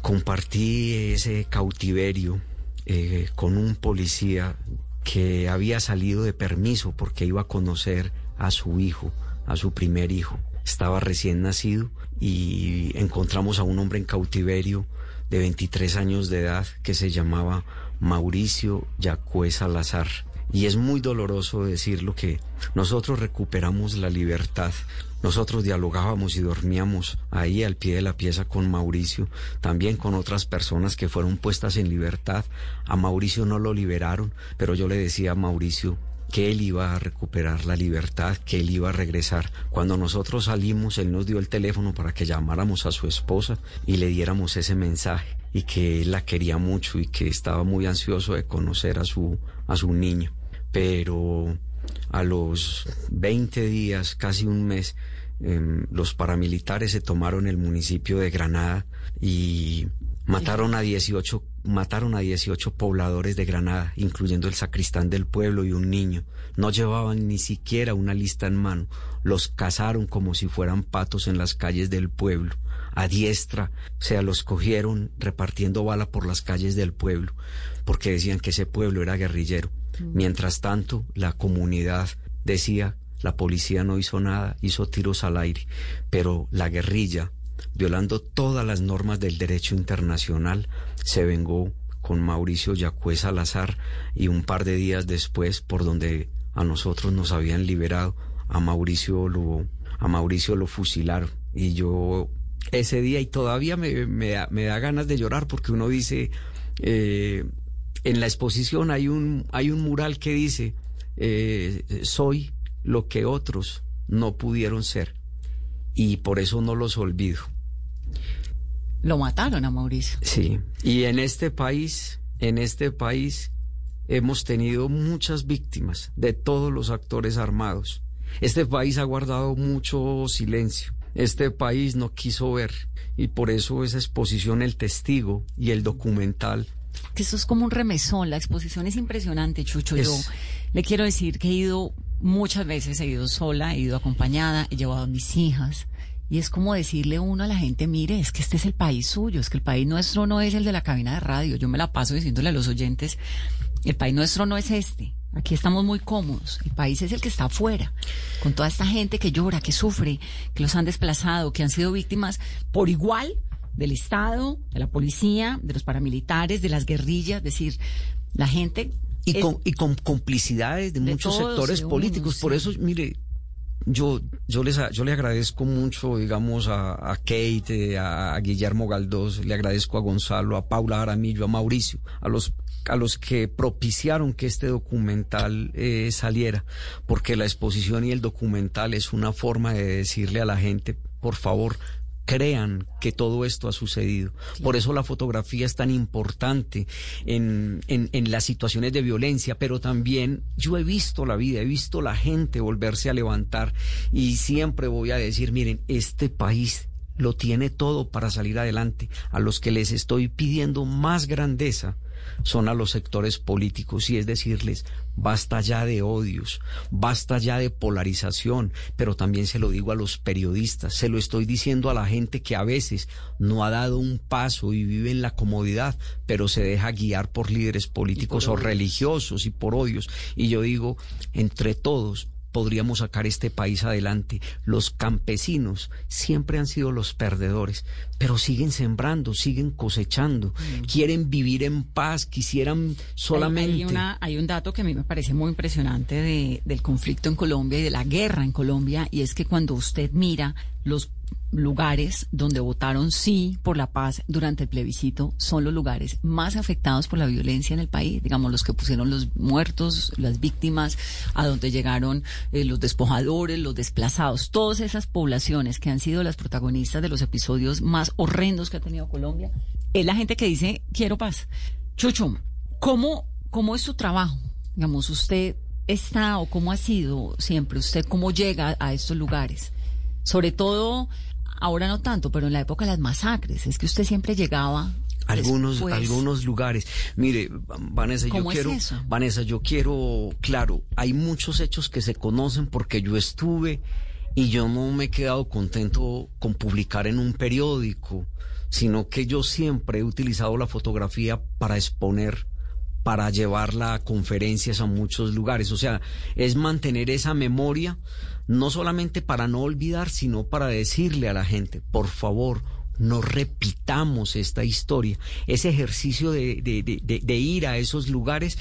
compartí ese cautiverio eh, con un policía que había salido de permiso porque iba a conocer a su hijo, a su primer hijo. Estaba recién nacido y encontramos a un hombre en cautiverio de 23 años de edad que se llamaba Mauricio Yacue Salazar. Y es muy doloroso decirlo que nosotros recuperamos la libertad. Nosotros dialogábamos y dormíamos ahí al pie de la pieza con Mauricio, también con otras personas que fueron puestas en libertad. A Mauricio no lo liberaron, pero yo le decía a Mauricio, que él iba a recuperar la libertad, que él iba a regresar. Cuando nosotros salimos, él nos dio el teléfono para que llamáramos a su esposa y le diéramos ese mensaje y que él la quería mucho y que estaba muy ansioso de conocer a su, a su niño. Pero a los 20 días, casi un mes, em, los paramilitares se tomaron el municipio de Granada y mataron a 18 mataron a 18 pobladores de Granada, incluyendo el sacristán del pueblo y un niño. No llevaban ni siquiera una lista en mano. Los cazaron como si fueran patos en las calles del pueblo. A diestra, o sea, los cogieron repartiendo bala por las calles del pueblo, porque decían que ese pueblo era guerrillero. Mm. Mientras tanto, la comunidad decía, la policía no hizo nada, hizo tiros al aire, pero la guerrilla, violando todas las normas del derecho internacional, se vengó con Mauricio Yacué Salazar y un par de días después, por donde a nosotros nos habían liberado, a Mauricio lo, a Mauricio lo fusilaron. Y yo ese día, y todavía me, da, ganas de llorar porque uno dice, eh, en la exposición hay un, hay un mural que dice, eh, soy lo que otros no pudieron ser. Y por eso no los olvido. Lo mataron a Mauricio. Sí, y en este país, en este país hemos tenido muchas víctimas de todos los actores armados. Este país ha guardado mucho silencio. Este país no quiso ver y por eso esa exposición, el testigo y el documental. Que eso es como un remesón, la exposición es impresionante, Chucho. Yo le quiero decir que he ido muchas veces, he ido sola, he ido acompañada, he llevado a mis hijas. Y es como decirle uno a la gente, mire, es que este es el país suyo, es que el país nuestro no es el de la cabina de radio. Yo me la paso diciéndole a los oyentes, el país nuestro no es este. Aquí estamos muy cómodos. El país es el que está afuera, con toda esta gente que llora, que sufre, que los han desplazado, que han sido víctimas por igual del Estado, de la policía, de los paramilitares, de las guerrillas, es decir, la gente... Y, con, y con complicidades de, muchos sectores políticos. Por eso, mire, yo, yo, les, yo le agradezco mucho, digamos, a, a Kate, a, Guillermo Galdós, le agradezco a Gonzalo, a Paula Aramillo, a Mauricio, a los, a los que propiciaron que este documental eh, saliera, porque la exposición y el documental es una forma de decirle a la gente, por favor, crean que todo esto ha sucedido. Por eso la fotografía es tan importante en, en, las situaciones de violencia, pero también yo he visto la vida, he visto la gente volverse a levantar y siempre voy a decir, miren, este país lo tiene todo para salir adelante. A los que les estoy pidiendo más grandeza son a los sectores políticos y es decirles, basta ya de odios, basta ya de polarización, pero también se lo digo a los periodistas, se lo estoy diciendo a la gente que a veces no ha dado un paso y vive en la comodidad, pero se deja guiar por líderes políticos o religiosos y por odios. Y yo digo, entre todos, podríamos sacar este país adelante. Los campesinos siempre han sido los perdedores, pero siguen sembrando, siguen cosechando, mm. quieren vivir en paz, quisieran solamente... Hay, una, hay un dato que a mí me parece muy impresionante de, del conflicto en Colombia y de la guerra en Colombia, y es que cuando usted mira los lugares donde votaron sí por la paz durante el plebiscito son los lugares más afectados por la violencia en el país, digamos los que pusieron los muertos, las víctimas, a donde llegaron eh, los despojadores, los desplazados, todas esas poblaciones que han sido las protagonistas de los episodios más horrendos que ha tenido Colombia, es la gente que dice quiero paz. Chucho, ¿cómo, cómo es su trabajo? Digamos, usted está o cómo ha sido siempre, usted cómo llega a estos lugares sobre todo ahora no tanto, pero en la época de las masacres, es que usted siempre llegaba algunos algunos lugares. Mire, Vanessa, yo quiero Vanessa, yo quiero, claro, hay muchos hechos que se conocen porque yo estuve y yo no me he quedado contento con publicar en un periódico, sino que yo siempre he utilizado la fotografía para exponer para llevarla a conferencias a muchos lugares. O sea, es mantener esa memoria no solamente para no olvidar, sino para decirle a la gente, por favor, no repitamos esta historia. Ese ejercicio de, de, ir a esos lugares,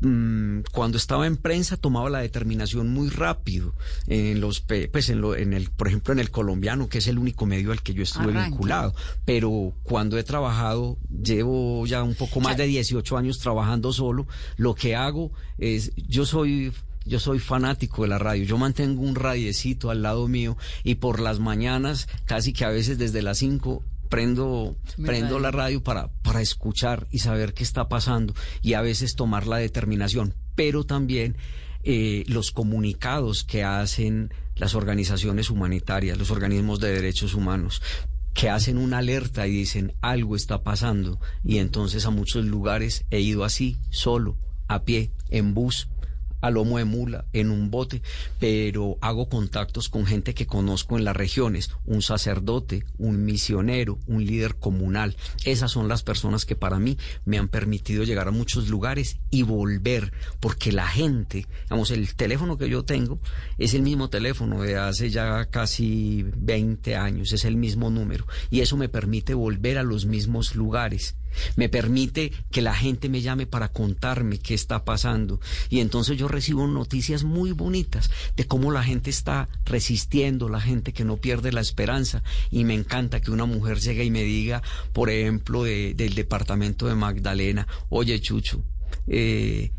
mm, cuando estaba en prensa tomaba la determinación muy rápido. En los, pues en, lo, en el, por ejemplo, en el colombiano, que es el único medio al que yo estuve vinculado. Pero cuando he trabajado, llevo ya un poco más de 18 años trabajando solo, lo que hago es, yo soy yo soy fanático de la radio. Yo mantengo un radiecito al lado mío y por las mañanas, casi que a veces desde las 5 prendo, prendo la radio para, para escuchar y saber qué está pasando y a veces tomar la determinación. Pero también eh, los comunicados que hacen las organizaciones humanitarias, los organismos de derechos humanos que hacen una alerta y dicen algo está pasando y entonces a muchos lugares he ido así, solo, a pie, en bus, a lomo de mula, en un bote, pero hago contactos con gente que conozco en las regiones, un sacerdote, un misionero, un líder comunal. Esas son las personas que para mí me han permitido llegar a muchos lugares y volver, porque la gente, vamos, el teléfono que yo tengo es el mismo teléfono de hace ya casi 20 años, es el mismo número, y eso me permite volver a los mismos lugares me permite que la gente me llame para contarme qué está pasando. Y entonces yo recibo noticias muy bonitas de cómo la gente está resistiendo, la gente que no pierde la esperanza. Y me encanta que una mujer llegue y me diga, por ejemplo, del departamento de Magdalena, oye Chucho, eh,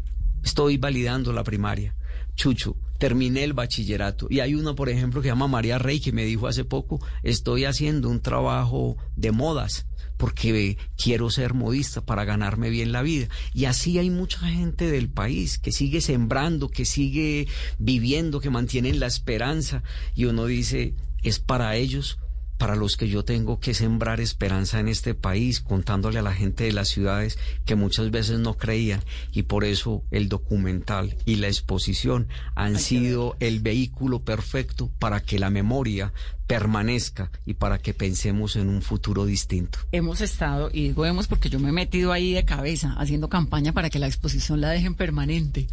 estoy validando la primaria. Chucho, terminé el bachillerato. Y hay una, por ejemplo, que se llama María Rey, que me dijo hace poco, estoy haciendo un trabajo de modas porque quiero ser modista para ganarme bien la vida. Y así hay mucha gente del país que sigue sembrando, que sigue viviendo, que mantienen la esperanza. Y uno dice, es para ellos para los que yo tengo que sembrar esperanza en este país, contándole a la gente de las ciudades que muchas veces no creían y por eso el documental y la exposición han sido el vehículo perfecto para que la memoria permanezca y para que pensemos en un futuro distinto. Hemos estado, y digo hemos porque yo me he metido ahí de cabeza haciendo campaña para que la exposición la dejen permanente.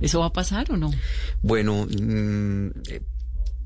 ¿Eso va a pasar o no? Bueno, mm,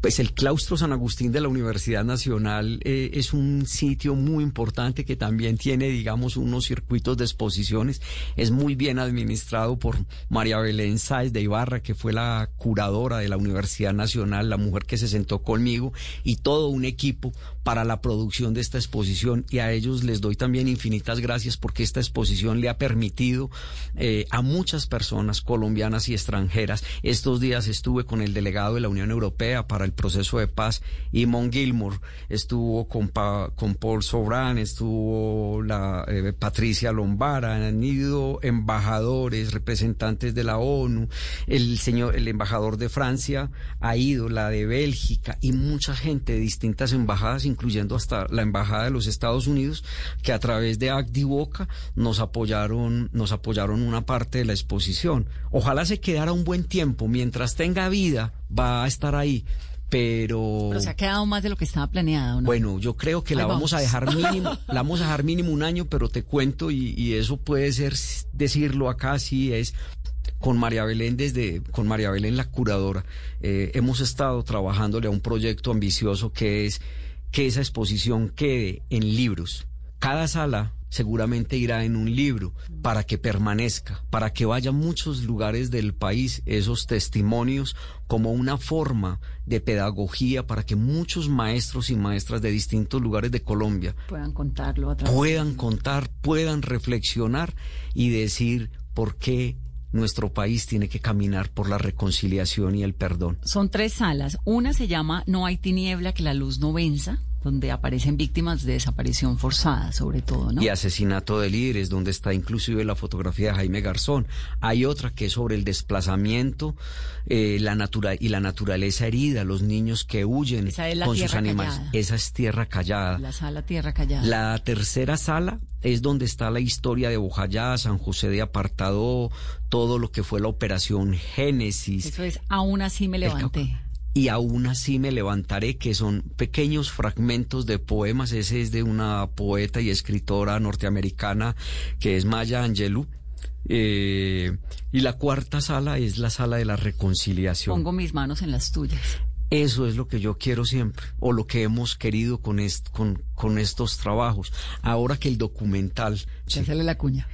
pues el claustro San Agustín de la Universidad Nacional eh, es un sitio muy importante que también tiene, digamos, unos circuitos de exposiciones. Es muy bien administrado por María Belén Sáez de Ibarra, que fue la curadora de la Universidad Nacional, la mujer que se sentó conmigo, y todo un equipo para la producción de esta exposición. Y a ellos les doy también infinitas gracias porque esta exposición le ha permitido eh, a muchas personas colombianas y extranjeras. Estos días estuve con el delegado de la Unión Europea para el proceso de paz, Imon Gilmore, estuvo con, con Paul Sobran, estuvo la eh, Patricia Lombara, han ido embajadores, representantes de la ONU, el señor, el embajador de Francia ha ido, la de Bélgica y mucha gente de distintas embajadas, incluyendo hasta la embajada de los Estados Unidos, que a través de Activoca nos apoyaron, nos apoyaron una parte de la exposición. Ojalá se quedara un buen tiempo, mientras tenga vida, va a estar ahí pero... Pero se ha quedado más de lo que estaba planeado, ¿no? Bueno, yo creo que la vamos. a dejar mínimo, la vamos a dejar mínimo un año, pero te cuento, y, eso puede ser decirlo acá, sí es con María Belén desde, con María Belén la curadora, eh, hemos estado trabajándole a un proyecto ambicioso que es que esa exposición quede en libros. Cada sala seguramente irá en un libro para que permanezca, para que vaya a muchos lugares del país esos testimonios como una forma de pedagogía para que muchos maestros y maestras de distintos lugares de Colombia puedan contarlo, puedan contar, puedan reflexionar y decir por qué nuestro país tiene que caminar por la reconciliación y el perdón. Son tres salas. Una se llama No hay tiniebla que la luz no venza donde aparecen víctimas de desaparición forzada, sobre todo, ¿no? Y asesinato de líderes, donde está inclusive la fotografía de Jaime Garzón. Hay otra que es sobre el desplazamiento eh, la natura y la naturaleza herida, los niños que huyen con sus animales. Esa es tierra callada. La sala tierra callada. La tercera sala es donde está la historia de Bojayá, San José de Apartado, todo lo que fue la operación Génesis. Eso es, aún así me levanté y aún así me levantaré, que son pequeños fragmentos de poemas. Ese es de una poeta y escritora norteamericana que es Maya Angelou. Eh, y la cuarta sala es la sala de la reconciliación. Pongo mis manos en las tuyas. Eso es lo que yo quiero siempre, o lo que hemos querido con, con, con, estos trabajos. Ahora que el documental... Sale la cuña.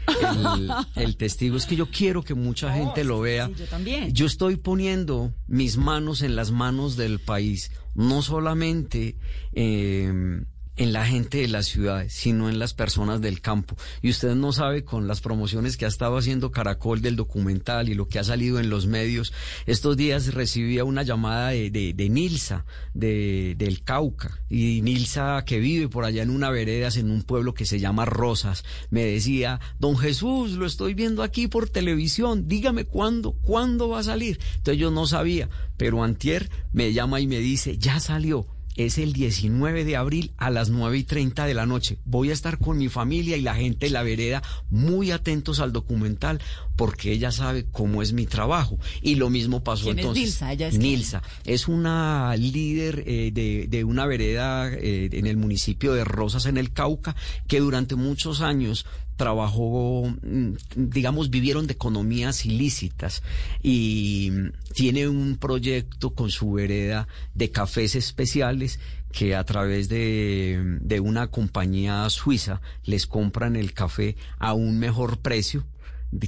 El, testigo es que yo quiero que mucha oh, gente lo vea. yo también. Yo estoy poniendo mis manos en las manos del país, no solamente... Eh, en la gente de las ciudades, sino en las personas del campo. Y usted no sabe con las promociones que ha estado haciendo Caracol del documental y lo que ha salido en los medios. Estos días recibía una llamada de, de, Nilsa, de, del Cauca. Y Nilsa, que vive por allá en una vereda, en un pueblo que se llama Rosas, me decía, don Jesús, lo estoy viendo aquí por televisión, dígame cuándo, cuándo va a salir. Entonces yo no sabía, pero Antier me llama y me dice, ya salió es el 19 de abril a las 9 y 30 de la noche. Voy a estar con mi familia y la gente de la vereda muy atentos al documental porque ella sabe cómo es mi trabajo. Y lo mismo pasó entonces. Es Nilsa, ella es Nilsa es una líder eh, de, de, una vereda eh, en el municipio de Rosas, en el Cauca, que durante muchos años trabajó, mm, digamos, vivieron de economías ilícitas y tiene un proyecto con su vereda de cafés especiales que a través de, de una compañía suiza les compran el café a un mejor precio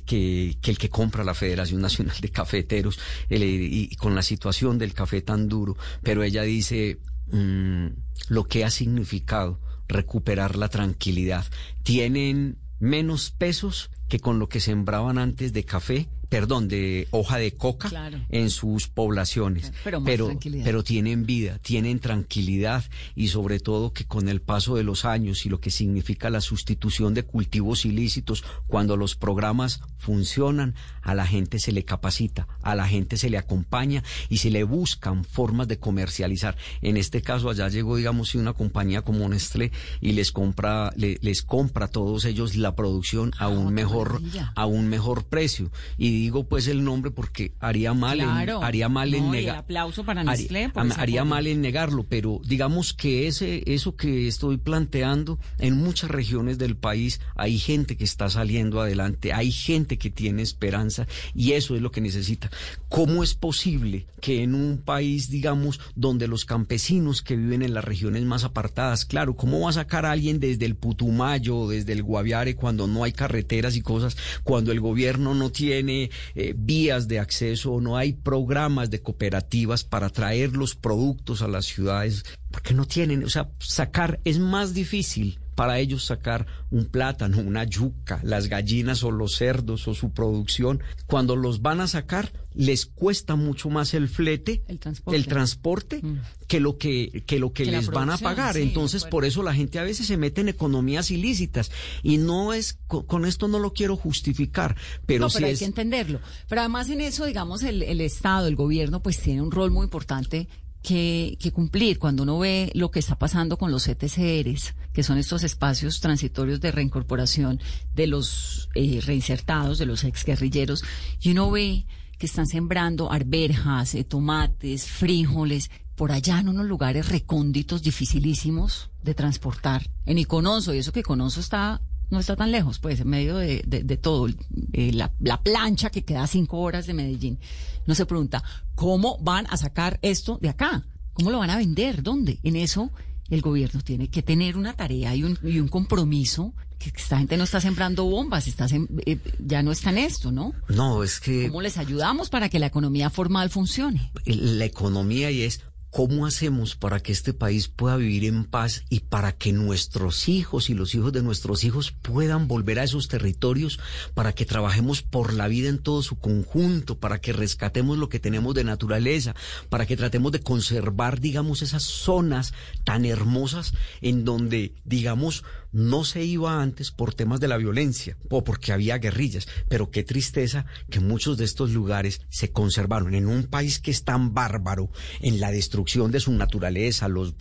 que, que, el que compra la Federación Nacional de Cafeteros y, con la situación del café tan duro. Pero ella dice mm, lo que ha significado recuperar la tranquilidad. Tienen menos pesos que con lo que sembraban antes de café perdón, de hoja de coca en sus poblaciones. Pero, pero, tienen vida, tienen tranquilidad y sobre todo que con el paso de los años y lo que significa la sustitución de cultivos ilícitos, cuando los programas funcionan, a la gente se le capacita, a la gente se le acompaña y se le buscan formas de comercializar. En este caso allá llegó, digamos, una compañía como Nestlé y les compra, les compra a todos ellos la producción a ah, un mejor, a un mejor precio. Y digo pues el nombre porque haría mal en, haría mal en negar aplauso para haría, mal en negarlo pero digamos que ese eso que estoy planteando en muchas regiones del país hay gente que está saliendo adelante hay gente que tiene esperanza y eso es lo que necesita. Cómo es posible que en un país digamos donde los campesinos que viven en las regiones más apartadas claro cómo va a sacar a alguien desde el Putumayo desde el Guaviare cuando no hay carreteras y cosas cuando el gobierno no tiene eh, vías de acceso, no hay programas de cooperativas para traer los productos a las ciudades, porque no tienen, o sea, sacar es más difícil para ellos sacar un plátano, una yuca, las gallinas o los cerdos o su producción. Cuando los van a sacar, les cuesta mucho más el flete, el transporte, mm. que lo que, que lo que, les van a pagar. Entonces, por eso la gente a veces se mete en economías ilícitas. Y no es, con, esto no lo quiero justificar, pero no, sí pero hay que entenderlo. Pero además en eso, digamos, el, el Estado, el gobierno, pues tiene un rol muy importante que, cumplir cuando uno ve lo que está pasando con los ETCRs, que son estos espacios transitorios de reincorporación de los eh, reinsertados, de los exguerrilleros, y uno ve que están sembrando arberjas, eh, tomates, frijoles, por allá en unos lugares recónditos, dificilísimos de transportar. En Iconoso, y eso que Iconoso está no está tan lejos, pues, en medio de, de, todo. Eh, la, la, plancha que queda a cinco horas de Medellín. No se pregunta, ¿cómo van a sacar esto de acá? ¿Cómo lo van a vender? ¿Dónde? En eso el gobierno tiene que tener una tarea y un, y un compromiso que esta gente no está sembrando bombas, está eh, ya no está en esto, ¿no? No, es que... ¿Cómo les ayudamos para que la economía formal funcione? La economía y es ¿Cómo hacemos para que este país pueda vivir en paz y para que nuestros hijos y los hijos de nuestros hijos puedan volver a esos territorios, para que trabajemos por la vida en todo su conjunto, para que rescatemos lo que tenemos de naturaleza, para que tratemos de conservar, digamos, esas zonas tan hermosas en donde, digamos, no se iba antes por temas de la violencia o porque había guerrillas, pero qué tristeza que muchos de estos lugares se conservaron en un país que es tan bárbaro en la destrucción de su naturaleza, los,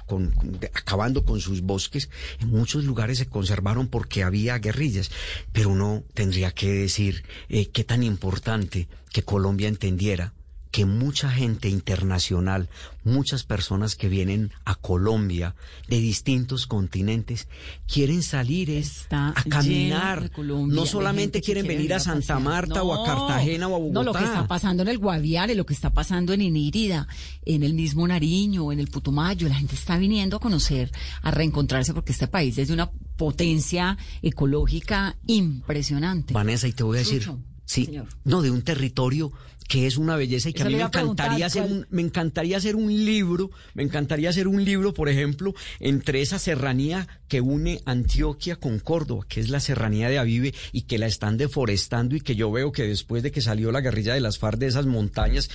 acabando con sus bosques, en muchos lugares se conservaron porque había guerrillas, pero uno tendría que decir eh, qué tan importante que Colombia entendiera que mucha gente internacional, muchas personas que vienen a Colombia de distintos continentes, quieren salir a caminar. no solamente quieren venir a Santa Marta o a Cartagena o a Bogotá. No, lo que está pasando en el Guaviare, lo que está pasando en Inírida, en el mismo Nariño, en el Putumayo, la gente está viniendo a conocer, a reencontrarse porque este país es de una potencia ecológica impresionante. Vanessa, y te voy a decir, sí, no, de un territorio que es una belleza y que a mí me encantaría hacer un, me encantaría hacer un libro, me encantaría hacer un libro, por ejemplo, entre esa serranía que une Antioquia con Córdoba, que es la serranía de Avive y que la están deforestando y que yo veo que después de que salió la guerrilla de las FARC de esas montañas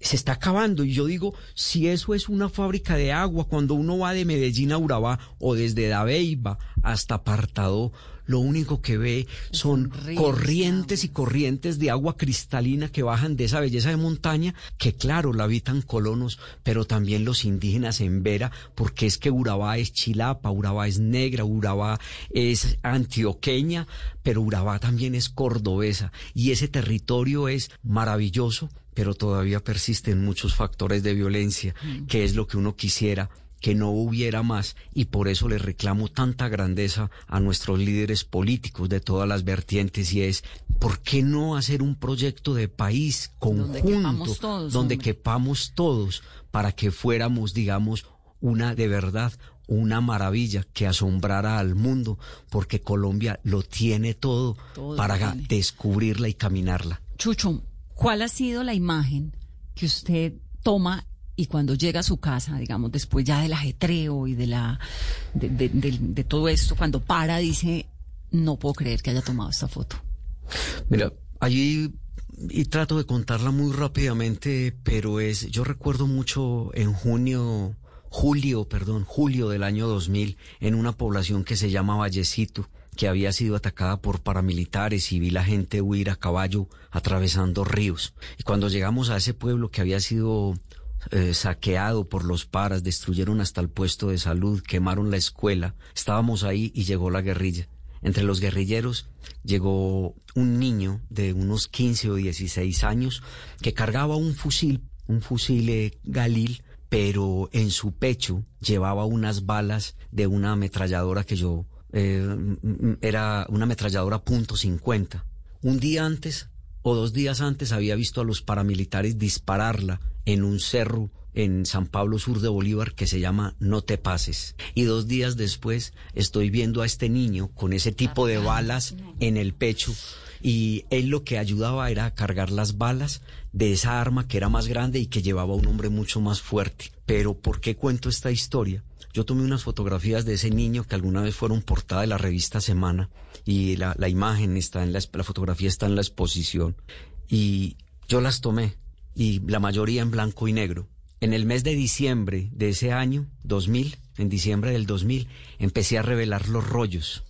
se está acabando. Y yo digo, si eso es una fábrica de agua, cuando uno va de Medellín a Urabá o desde Dabeiba hasta Apartado, lo único que ve son corrientes y corrientes de agua cristalina que bajan de esa belleza de montaña, que claro, la habitan colonos, pero también los indígenas en Vera, porque es que Urabá es chilapa, Urabá es negra, Urabá es antioqueña, pero Urabá también es cordobesa, y ese territorio es maravilloso, pero todavía persisten muchos factores de violencia, mm. que es lo que uno quisiera que no hubiera más y por eso le reclamo tanta grandeza a nuestros líderes políticos de todas las vertientes y es, ¿por qué no hacer un proyecto de país conjunto donde quepamos todos, para que fuéramos, digamos, una de verdad, una maravilla que asombrara al mundo, porque Colombia lo tiene todo, para descubrirla y caminarla. Chucho, ¿cuál ha sido la imagen que usted toma y cuando llega a su casa, digamos, después ya del ajetreo y de la de, todo esto, cuando para, dice, no puedo creer que haya tomado esta foto. Mira, allí y trato de contarla muy rápidamente, pero es, yo recuerdo mucho en junio, julio, perdón, julio del año 2000, en una población que se llama Vallecito, que había sido atacada por paramilitares y vi la gente huir a caballo atravesando ríos. Y cuando llegamos a ese pueblo que había sido eh, saqueado por los paras, destruyeron hasta el puesto de salud, quemaron la escuela. Estábamos ahí y llegó la guerrilla. Entre los guerrilleros llegó un niño de unos 15 o 16 años que cargaba un fusil, un fusil eh, Galil, pero en su pecho llevaba unas balas de una ametralladora que yo eh, era una ametralladora punto .50. Un día antes o dos días antes había visto a los paramilitares dispararla en un cerro en San Pablo Sur de Bolívar que se llama No te pases. Y dos días después estoy viendo a este niño con ese tipo de balas en el pecho y él lo que ayudaba era a cargar las balas de esa arma que era más grande y que llevaba un hombre mucho más fuerte. Pero ¿por qué cuento esta historia? Yo tomé unas fotografías de ese niño que alguna vez fueron portada de la revista Semana y la, imagen está en la, la fotografía está en la exposición y yo las tomé y la mayoría en blanco y negro. En el mes de diciembre de ese año, 2000, en diciembre del 2000, empecé a revelar los rollos.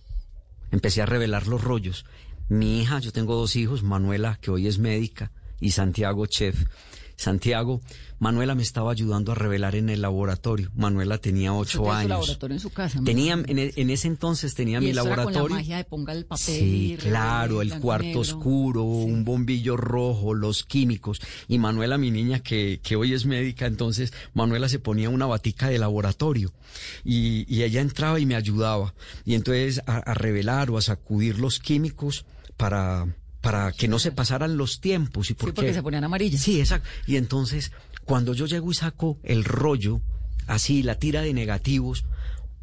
Empecé a revelar los rollos. Mi hija, yo tengo dos hijos, Manuela, que hoy es médica, y Santiago, chef. Santiago, Manuela me estaba ayudando a revelar en el laboratorio. Manuela tenía ocho años. laboratorio en su casa? Tenía, e, en, ese entonces tenía mi laboratorio. Con la magia de ponga el papel. Sí, claro, el cuarto oscuro, un bombillo rojo, los químicos. Y Manuela, mi niña, que, que hoy es médica, entonces Manuela se ponía una batica de laboratorio. Y, y ella entraba y me ayudaba. Y entonces a, a revelar o a sacudir los químicos para para que no se pasaran los tiempos. Y porque, sí, porque se ponían amarillas. Sí, exacto. Y entonces, cuando yo llego y saco el rollo, así, la tira de negativos,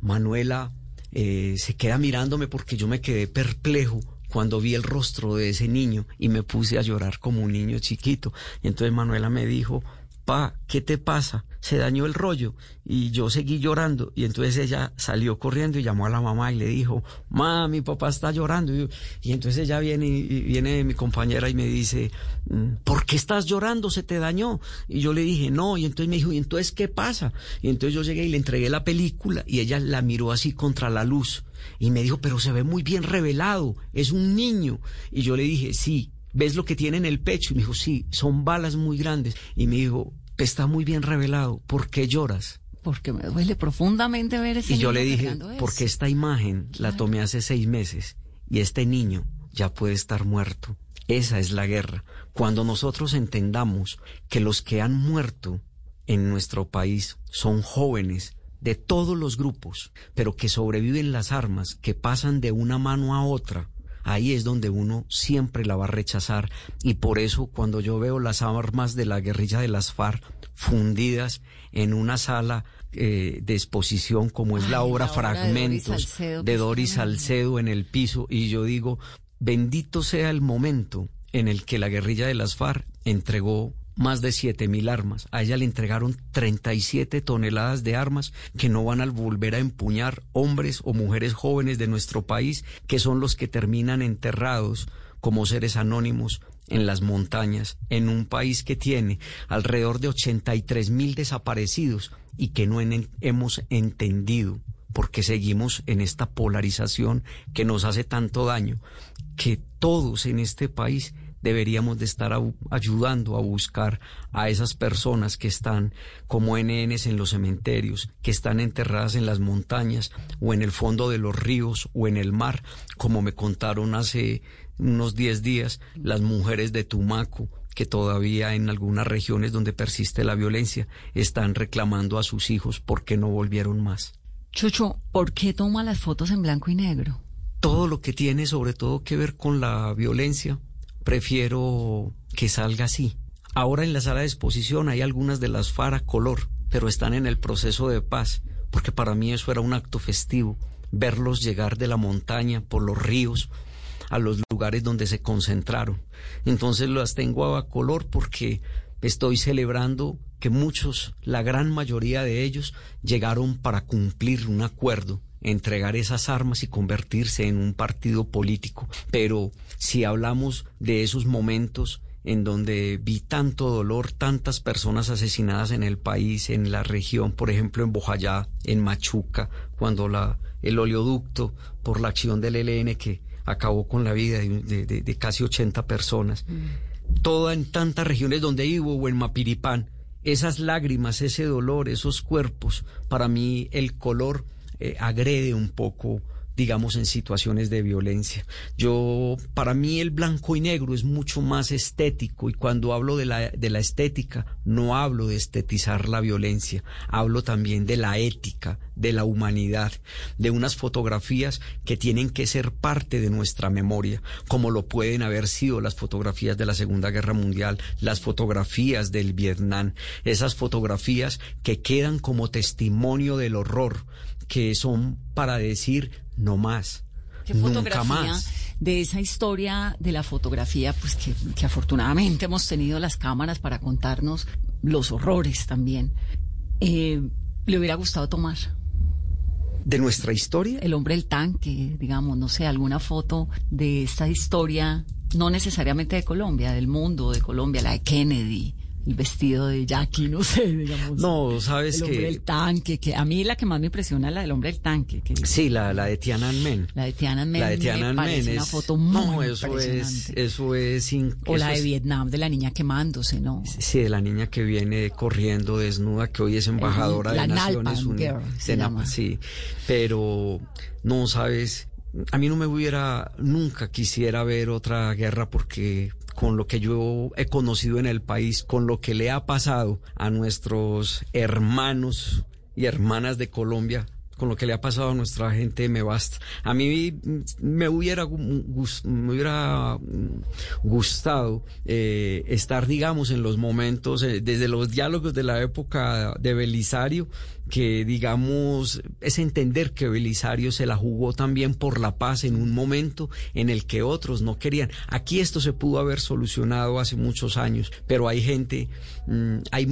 Manuela eh, se queda mirándome porque yo me quedé perplejo cuando vi el rostro de ese niño y me puse a llorar como un niño chiquito. Y entonces Manuela me dijo, pa, ¿qué te pasa? Se dañó el rollo. Y yo seguí llorando. Y entonces ella salió corriendo y llamó a la mamá y le dijo, ma, mi papá está llorando. Y, entonces ella viene y viene mi compañera y me dice, mm, ¿por qué estás llorando? ¿Se te dañó? Y yo le dije, no. Y entonces me dijo, ¿y entonces qué pasa? Y entonces yo llegué y le entregué la película y ella la miró así contra la luz. Y me dijo, pero se ve muy bien revelado, es un niño. Y yo le dije, sí, ¿ves lo que tiene en el pecho? Y me dijo, sí, son balas muy grandes. Y me dijo, está muy bien revelado, ¿por qué lloras? Porque me duele profundamente ver ese Y yo le dije, porque esta imagen la tomé hace seis meses y este niño ya puede estar muerto. Esa es la guerra. Cuando nosotros entendamos que los que han muerto en nuestro país son jóvenes de todos los grupos, pero que sobreviven las armas, que pasan de una mano a otra, ahí es donde uno siempre la va a rechazar. Y por eso cuando yo veo las armas de la guerrilla de las FARC fundidas en una sala eh, de exposición como es la obra Fragmentos de Doris Salcedo en el piso, y yo digo, bendito sea el momento en el que la guerrilla de las FARC entregó más de siete mil armas. A ella le entregaron 37 toneladas de armas que no van a volver a empuñar hombres o mujeres jóvenes de nuestro país, que son los que terminan enterrados como seres anónimos en las montañas, en un país que tiene alrededor de 83 mil desaparecidos y que no hemos entendido porque seguimos en esta polarización que nos hace tanto daño, que todos en este país deberíamos de estar ayudando a buscar a esas personas que están como NNs en los cementerios, que están enterradas en las montañas o en el fondo de los ríos o en el mar, como me contaron hace unos 10 días las mujeres de Tumaco que todavía en algunas regiones donde persiste la violencia están reclamando a sus hijos porque no volvieron más. Chucho, ¿por qué toma las fotos en blanco y negro? Todo lo que tiene sobre todo que ver con la violencia, prefiero que salga así. Ahora en la sala de exposición hay algunas de las FARA color, pero están en el proceso de paz, porque para mí eso era un acto festivo, verlos llegar de la montaña por los ríos a los lugares donde se concentraron. Entonces las tengo a color porque estoy celebrando que muchos, la gran mayoría de ellos, llegaron para cumplir un acuerdo entregar esas armas y convertirse en un partido político. Pero si hablamos de esos momentos en donde vi tanto dolor, tantas personas asesinadas en el país, en la región, por ejemplo en Bojayá, en Machuca, cuando la, el oleoducto por la acción del ELN que acabó con la vida de, casi 80 personas. Mm. Toda en tantas regiones donde vivo o en Mapiripán, esas lágrimas, ese dolor, esos cuerpos, para mí el color eh, agrede un poco digamos, en situaciones de violencia. Yo, para mí el blanco y negro es mucho más estético y cuando hablo de la, de la estética, no hablo de estetizar la violencia, hablo también de la ética, de la humanidad, de unas fotografías que tienen que ser parte de nuestra memoria, como lo pueden haber sido las fotografías de la Segunda Guerra Mundial, las fotografías del Vietnam, esas fotografías que quedan como testimonio del horror, que son para decir no más. Nunca más. de esa historia de la fotografía, pues que, afortunadamente hemos tenido las cámaras para contarnos los horrores también. Eh, ¿Le hubiera gustado tomar? ¿De nuestra historia? El hombre del tanque, digamos, no sé, alguna foto de esta historia, no necesariamente de Colombia, del mundo, de Colombia, la de Kennedy el vestido de Jackie, no sé, digamos. No, sabes que... El hombre del tanque, que a mí la que más me impresiona es la del hombre del tanque. Que, sí, la, la de Tiananmen. La de Tiananmen. La de Tiananmen es una foto muy No, eso es, eso es... o la de Vietnam, de la niña quemándose, ¿no? Sí, de la niña que viene corriendo desnuda, que hoy es embajadora de Naciones Unidas. Sí, pero no, sabes... A mí no me hubiera, nunca quisiera ver otra guerra porque con lo que yo he conocido en el país, con lo que le ha pasado a nuestros hermanos y hermanas de Colombia, con lo que le ha pasado a nuestra gente me basta. A mí me hubiera, gustado eh, estar, digamos, en los momentos, eh, desde los diálogos de la época de Belisario, que digamos es entender que Belisario se la jugó también por la paz en un momento en el que otros no querían. Aquí esto se pudo haber solucionado hace muchos años, pero hay gente, mm, hay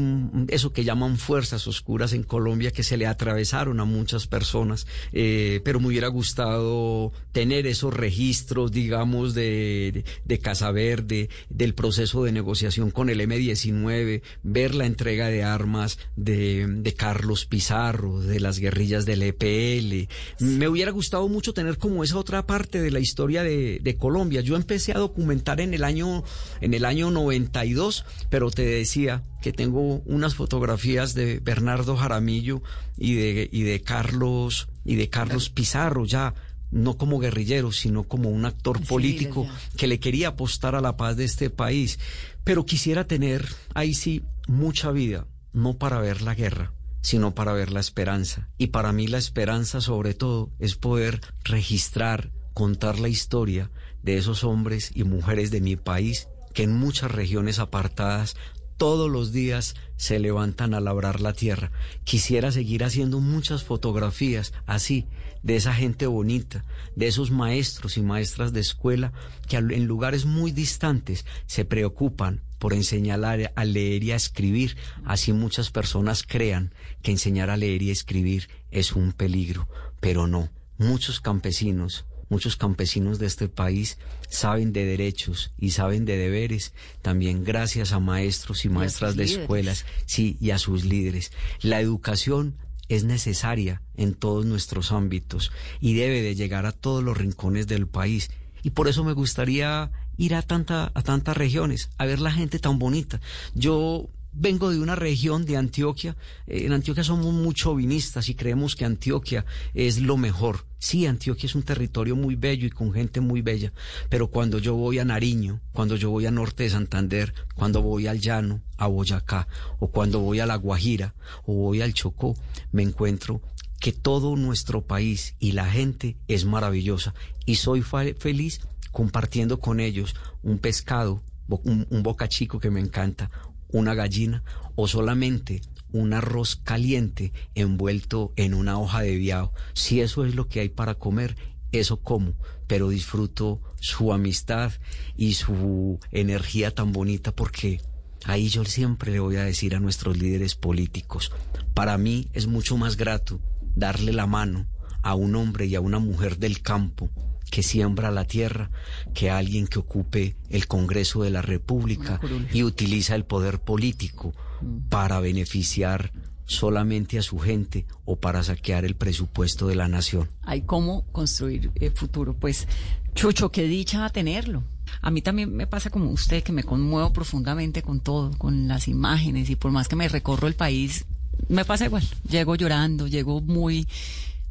eso que llaman fuerzas oscuras en Colombia que se le atravesaron a muchas personas, eh, pero me hubiera gustado tener esos registros, digamos, de, de, Casa Verde, del proceso de negociación con el M-19, ver la entrega de armas de, de Carlos Pizarro, de las guerrillas del EPL. Me hubiera gustado mucho tener como esa otra parte de la historia de, Colombia. Yo empecé a documentar en el año en el año 92, pero te decía que tengo unas fotografías de Bernardo Jaramillo y de y de Carlos y de Carlos Pizarro ya no como guerrillero, sino como un actor político que le quería apostar a la paz de este país. Pero quisiera tener ahí sí mucha vida, no para ver la guerra, sino para ver la esperanza. Y para mí la esperanza sobre todo es poder registrar, contar la historia de esos hombres y mujeres de mi país que en muchas regiones apartadas todos los días se levantan a labrar la tierra. Quisiera seguir haciendo muchas fotografías así, de esa gente bonita, de esos maestros y maestras de escuela que en lugares muy distantes se preocupan por enseñar a leer y a escribir. Así muchas personas crean que enseñar a leer y escribir es un peligro, pero no. Muchos campesinos, Muchos campesinos de este país saben de derechos y saben de deberes, también gracias a maestros y maestras de escuelas, sí, y a sus líderes. La educación es necesaria en todos nuestros ámbitos y debe de llegar a todos los rincones del país. Y por eso me gustaría ir a, tanta, a tantas regiones, a ver la gente tan bonita. Yo vengo de una región de Antioquia. Eh, en Antioquia somos mucho vinistas y creemos que Antioquia es lo mejor. Sí, Antioquia es un territorio muy bello y con gente muy bella, pero cuando yo voy a Nariño, cuando yo voy a Norte de Santander, cuando voy al Llano, a Boyacá, o cuando voy a La Guajira, o voy al Chocó, me encuentro que todo nuestro país y la gente es maravillosa y soy feliz compartiendo con ellos un pescado, un, un boca chico que me encanta, una gallina o solamente un arroz caliente envuelto en una hoja de viao. Si eso es lo que hay para comer, eso como, pero disfruto su amistad y su energía tan bonita porque ahí yo siempre le voy a decir a nuestros líderes políticos, para mí es mucho más grato darle la mano a un hombre y a una mujer del campo que siembra la tierra que alguien que ocupe el Congreso de la República y utiliza el poder político mm. para beneficiar solamente a su gente o para saquear el presupuesto de la nación. Hay cómo construir el futuro. Pues, Chucho, qué dicha tenerlo. A mí también me pasa como usted, que me conmuevo profundamente con todo, con las imágenes, y por más que me recorro el país, me pasa igual. Llego llorando, llego muy,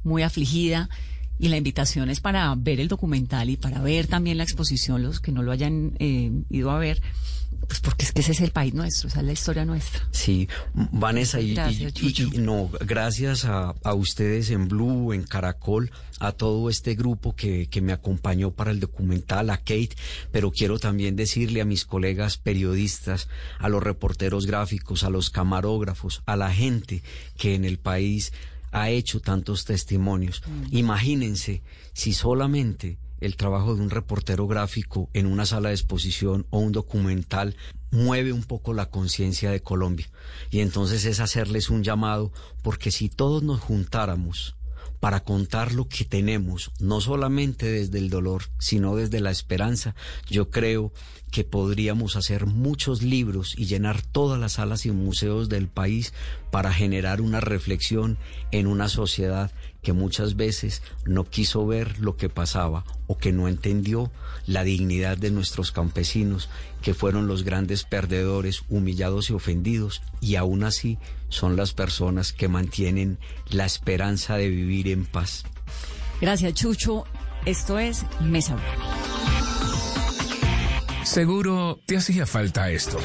muy afligida y la invitación es para ver el documental y para ver también la exposición, los que no lo hayan eh, ido a ver, pues porque es que ese es el país nuestro, esa es la historia nuestra. Sí, Vanessa, y, no, gracias a, a, ustedes en Blue, en Caracol, a todo este grupo que, que me acompañó para el documental, a Kate, pero quiero también decirle a mis colegas periodistas, a los reporteros gráficos, a los camarógrafos, a la gente que en el país ha hecho tantos testimonios. Mm. Imagínense si solamente el trabajo de un reportero gráfico en una sala de exposición o un documental mueve un poco la conciencia de Colombia. Y entonces es hacerles un llamado, porque si todos nos juntáramos para contar lo que tenemos, no solamente desde el dolor, sino desde la esperanza, yo creo que podríamos hacer muchos libros y llenar todas las salas y museos del país para generar una reflexión en una sociedad que muchas veces no quiso ver lo que pasaba o que no entendió la dignidad de nuestros campesinos, que fueron los grandes perdedores, humillados y ofendidos, y aún así son las personas que mantienen la esperanza de vivir en paz. Gracias, Chucho. Esto es Mesa Seguro te hacía falta esto.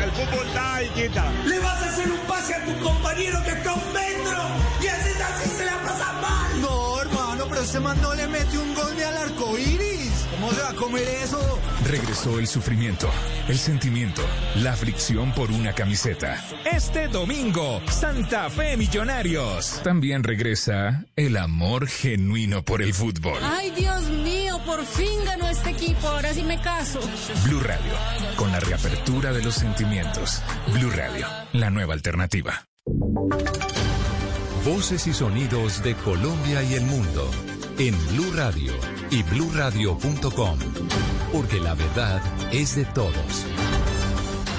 El fútbol está compañero que está un metro y así, así se la pasa mal. No, hermano, pero ese man no le mete un gol ni al arco iris. ¿Cómo se va a comer eso? Regresó el sufrimiento, el sentimiento, la aflicción por una camiseta. Este domingo, Santa Fe Millonarios. También regresa el amor genuino por el fútbol. Ay, Dios mío, por fin ganó este equipo. Ahora sí me caso. Blue Radio, con la reapertura de los sentimientos. Blue Radio, la nueva alternativa. Voces y sonidos de Colombia y el mundo en Blue Radio y bluradio.com, porque la verdad es de todos.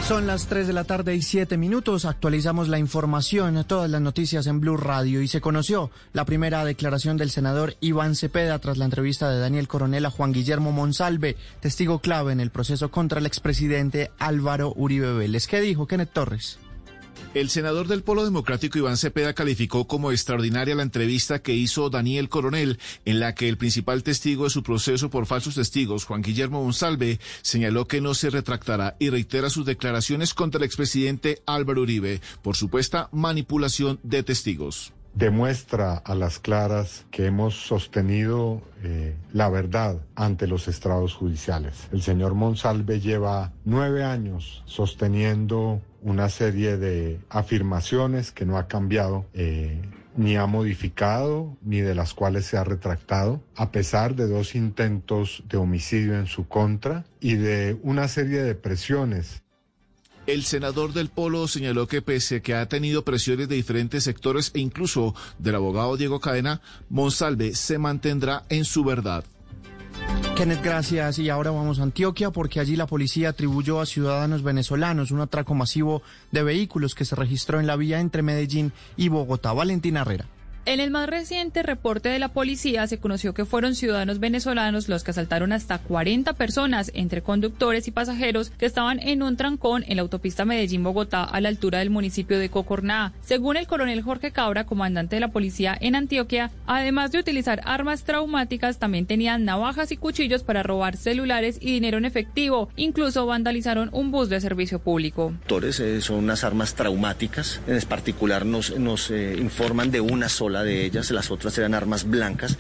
Son las 3 de la tarde y 7 minutos. Actualizamos la información, todas las noticias en Blue Radio y se conoció la primera declaración del senador Iván Cepeda tras la entrevista de Daniel Coronel a Juan Guillermo Monsalve, testigo clave en el proceso contra el expresidente Álvaro Uribe Vélez. ¿Qué dijo Kenneth Torres? El senador del Polo Democrático Iván Cepeda calificó como extraordinaria la entrevista que hizo Daniel Coronel, en la que el principal testigo de su proceso por falsos testigos, Juan Guillermo Monsalve, señaló que no se retractará y reitera sus declaraciones contra el expresidente Álvaro Uribe por supuesta manipulación de testigos demuestra a las claras que hemos sostenido eh, la verdad ante los estrados judiciales. El señor Monsalve lleva nueve años sosteniendo una serie de afirmaciones que no ha cambiado. Eh, ni ha modificado, ni de las cuales se ha retractado, a pesar de dos intentos de homicidio en su contra y de una serie de presiones el senador del Polo señaló que pese a que ha tenido presiones de diferentes sectores e incluso del abogado Diego Cadena, Monsalve se mantendrá en su verdad. Kenneth, gracias. Y ahora vamos a Antioquia porque allí la policía atribuyó a ciudadanos venezolanos un atraco masivo de vehículos que se registró en la vía entre Medellín y Bogotá. Valentina Herrera. En el más reciente reporte de la policía se conoció que fueron ciudadanos venezolanos los que asaltaron hasta 40 personas, entre conductores y pasajeros, que estaban en un trancón en la autopista Medellín-Bogotá a la altura del municipio de Cocorná. Según el coronel Jorge Cabra, comandante de la policía en Antioquia, además de utilizar armas traumáticas, también tenían navajas y cuchillos para robar celulares y dinero en efectivo. Incluso vandalizaron un bus de servicio público. Eh, son unas armas traumáticas, en particular nos, eh, informan de una sola de ellas, las otras eran armas blancas,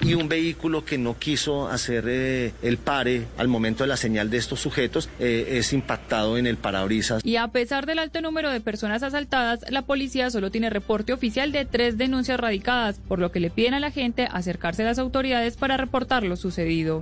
y un vehículo que no quiso hacer eh, el pare al momento de la señal de estos sujetos eh, es impactado en el parabrisas. Y a pesar del alto número de personas asaltadas, la policía solo tiene reporte oficial de tres denuncias radicadas, por lo que le piden a la gente acercarse a las autoridades para reportar lo sucedido.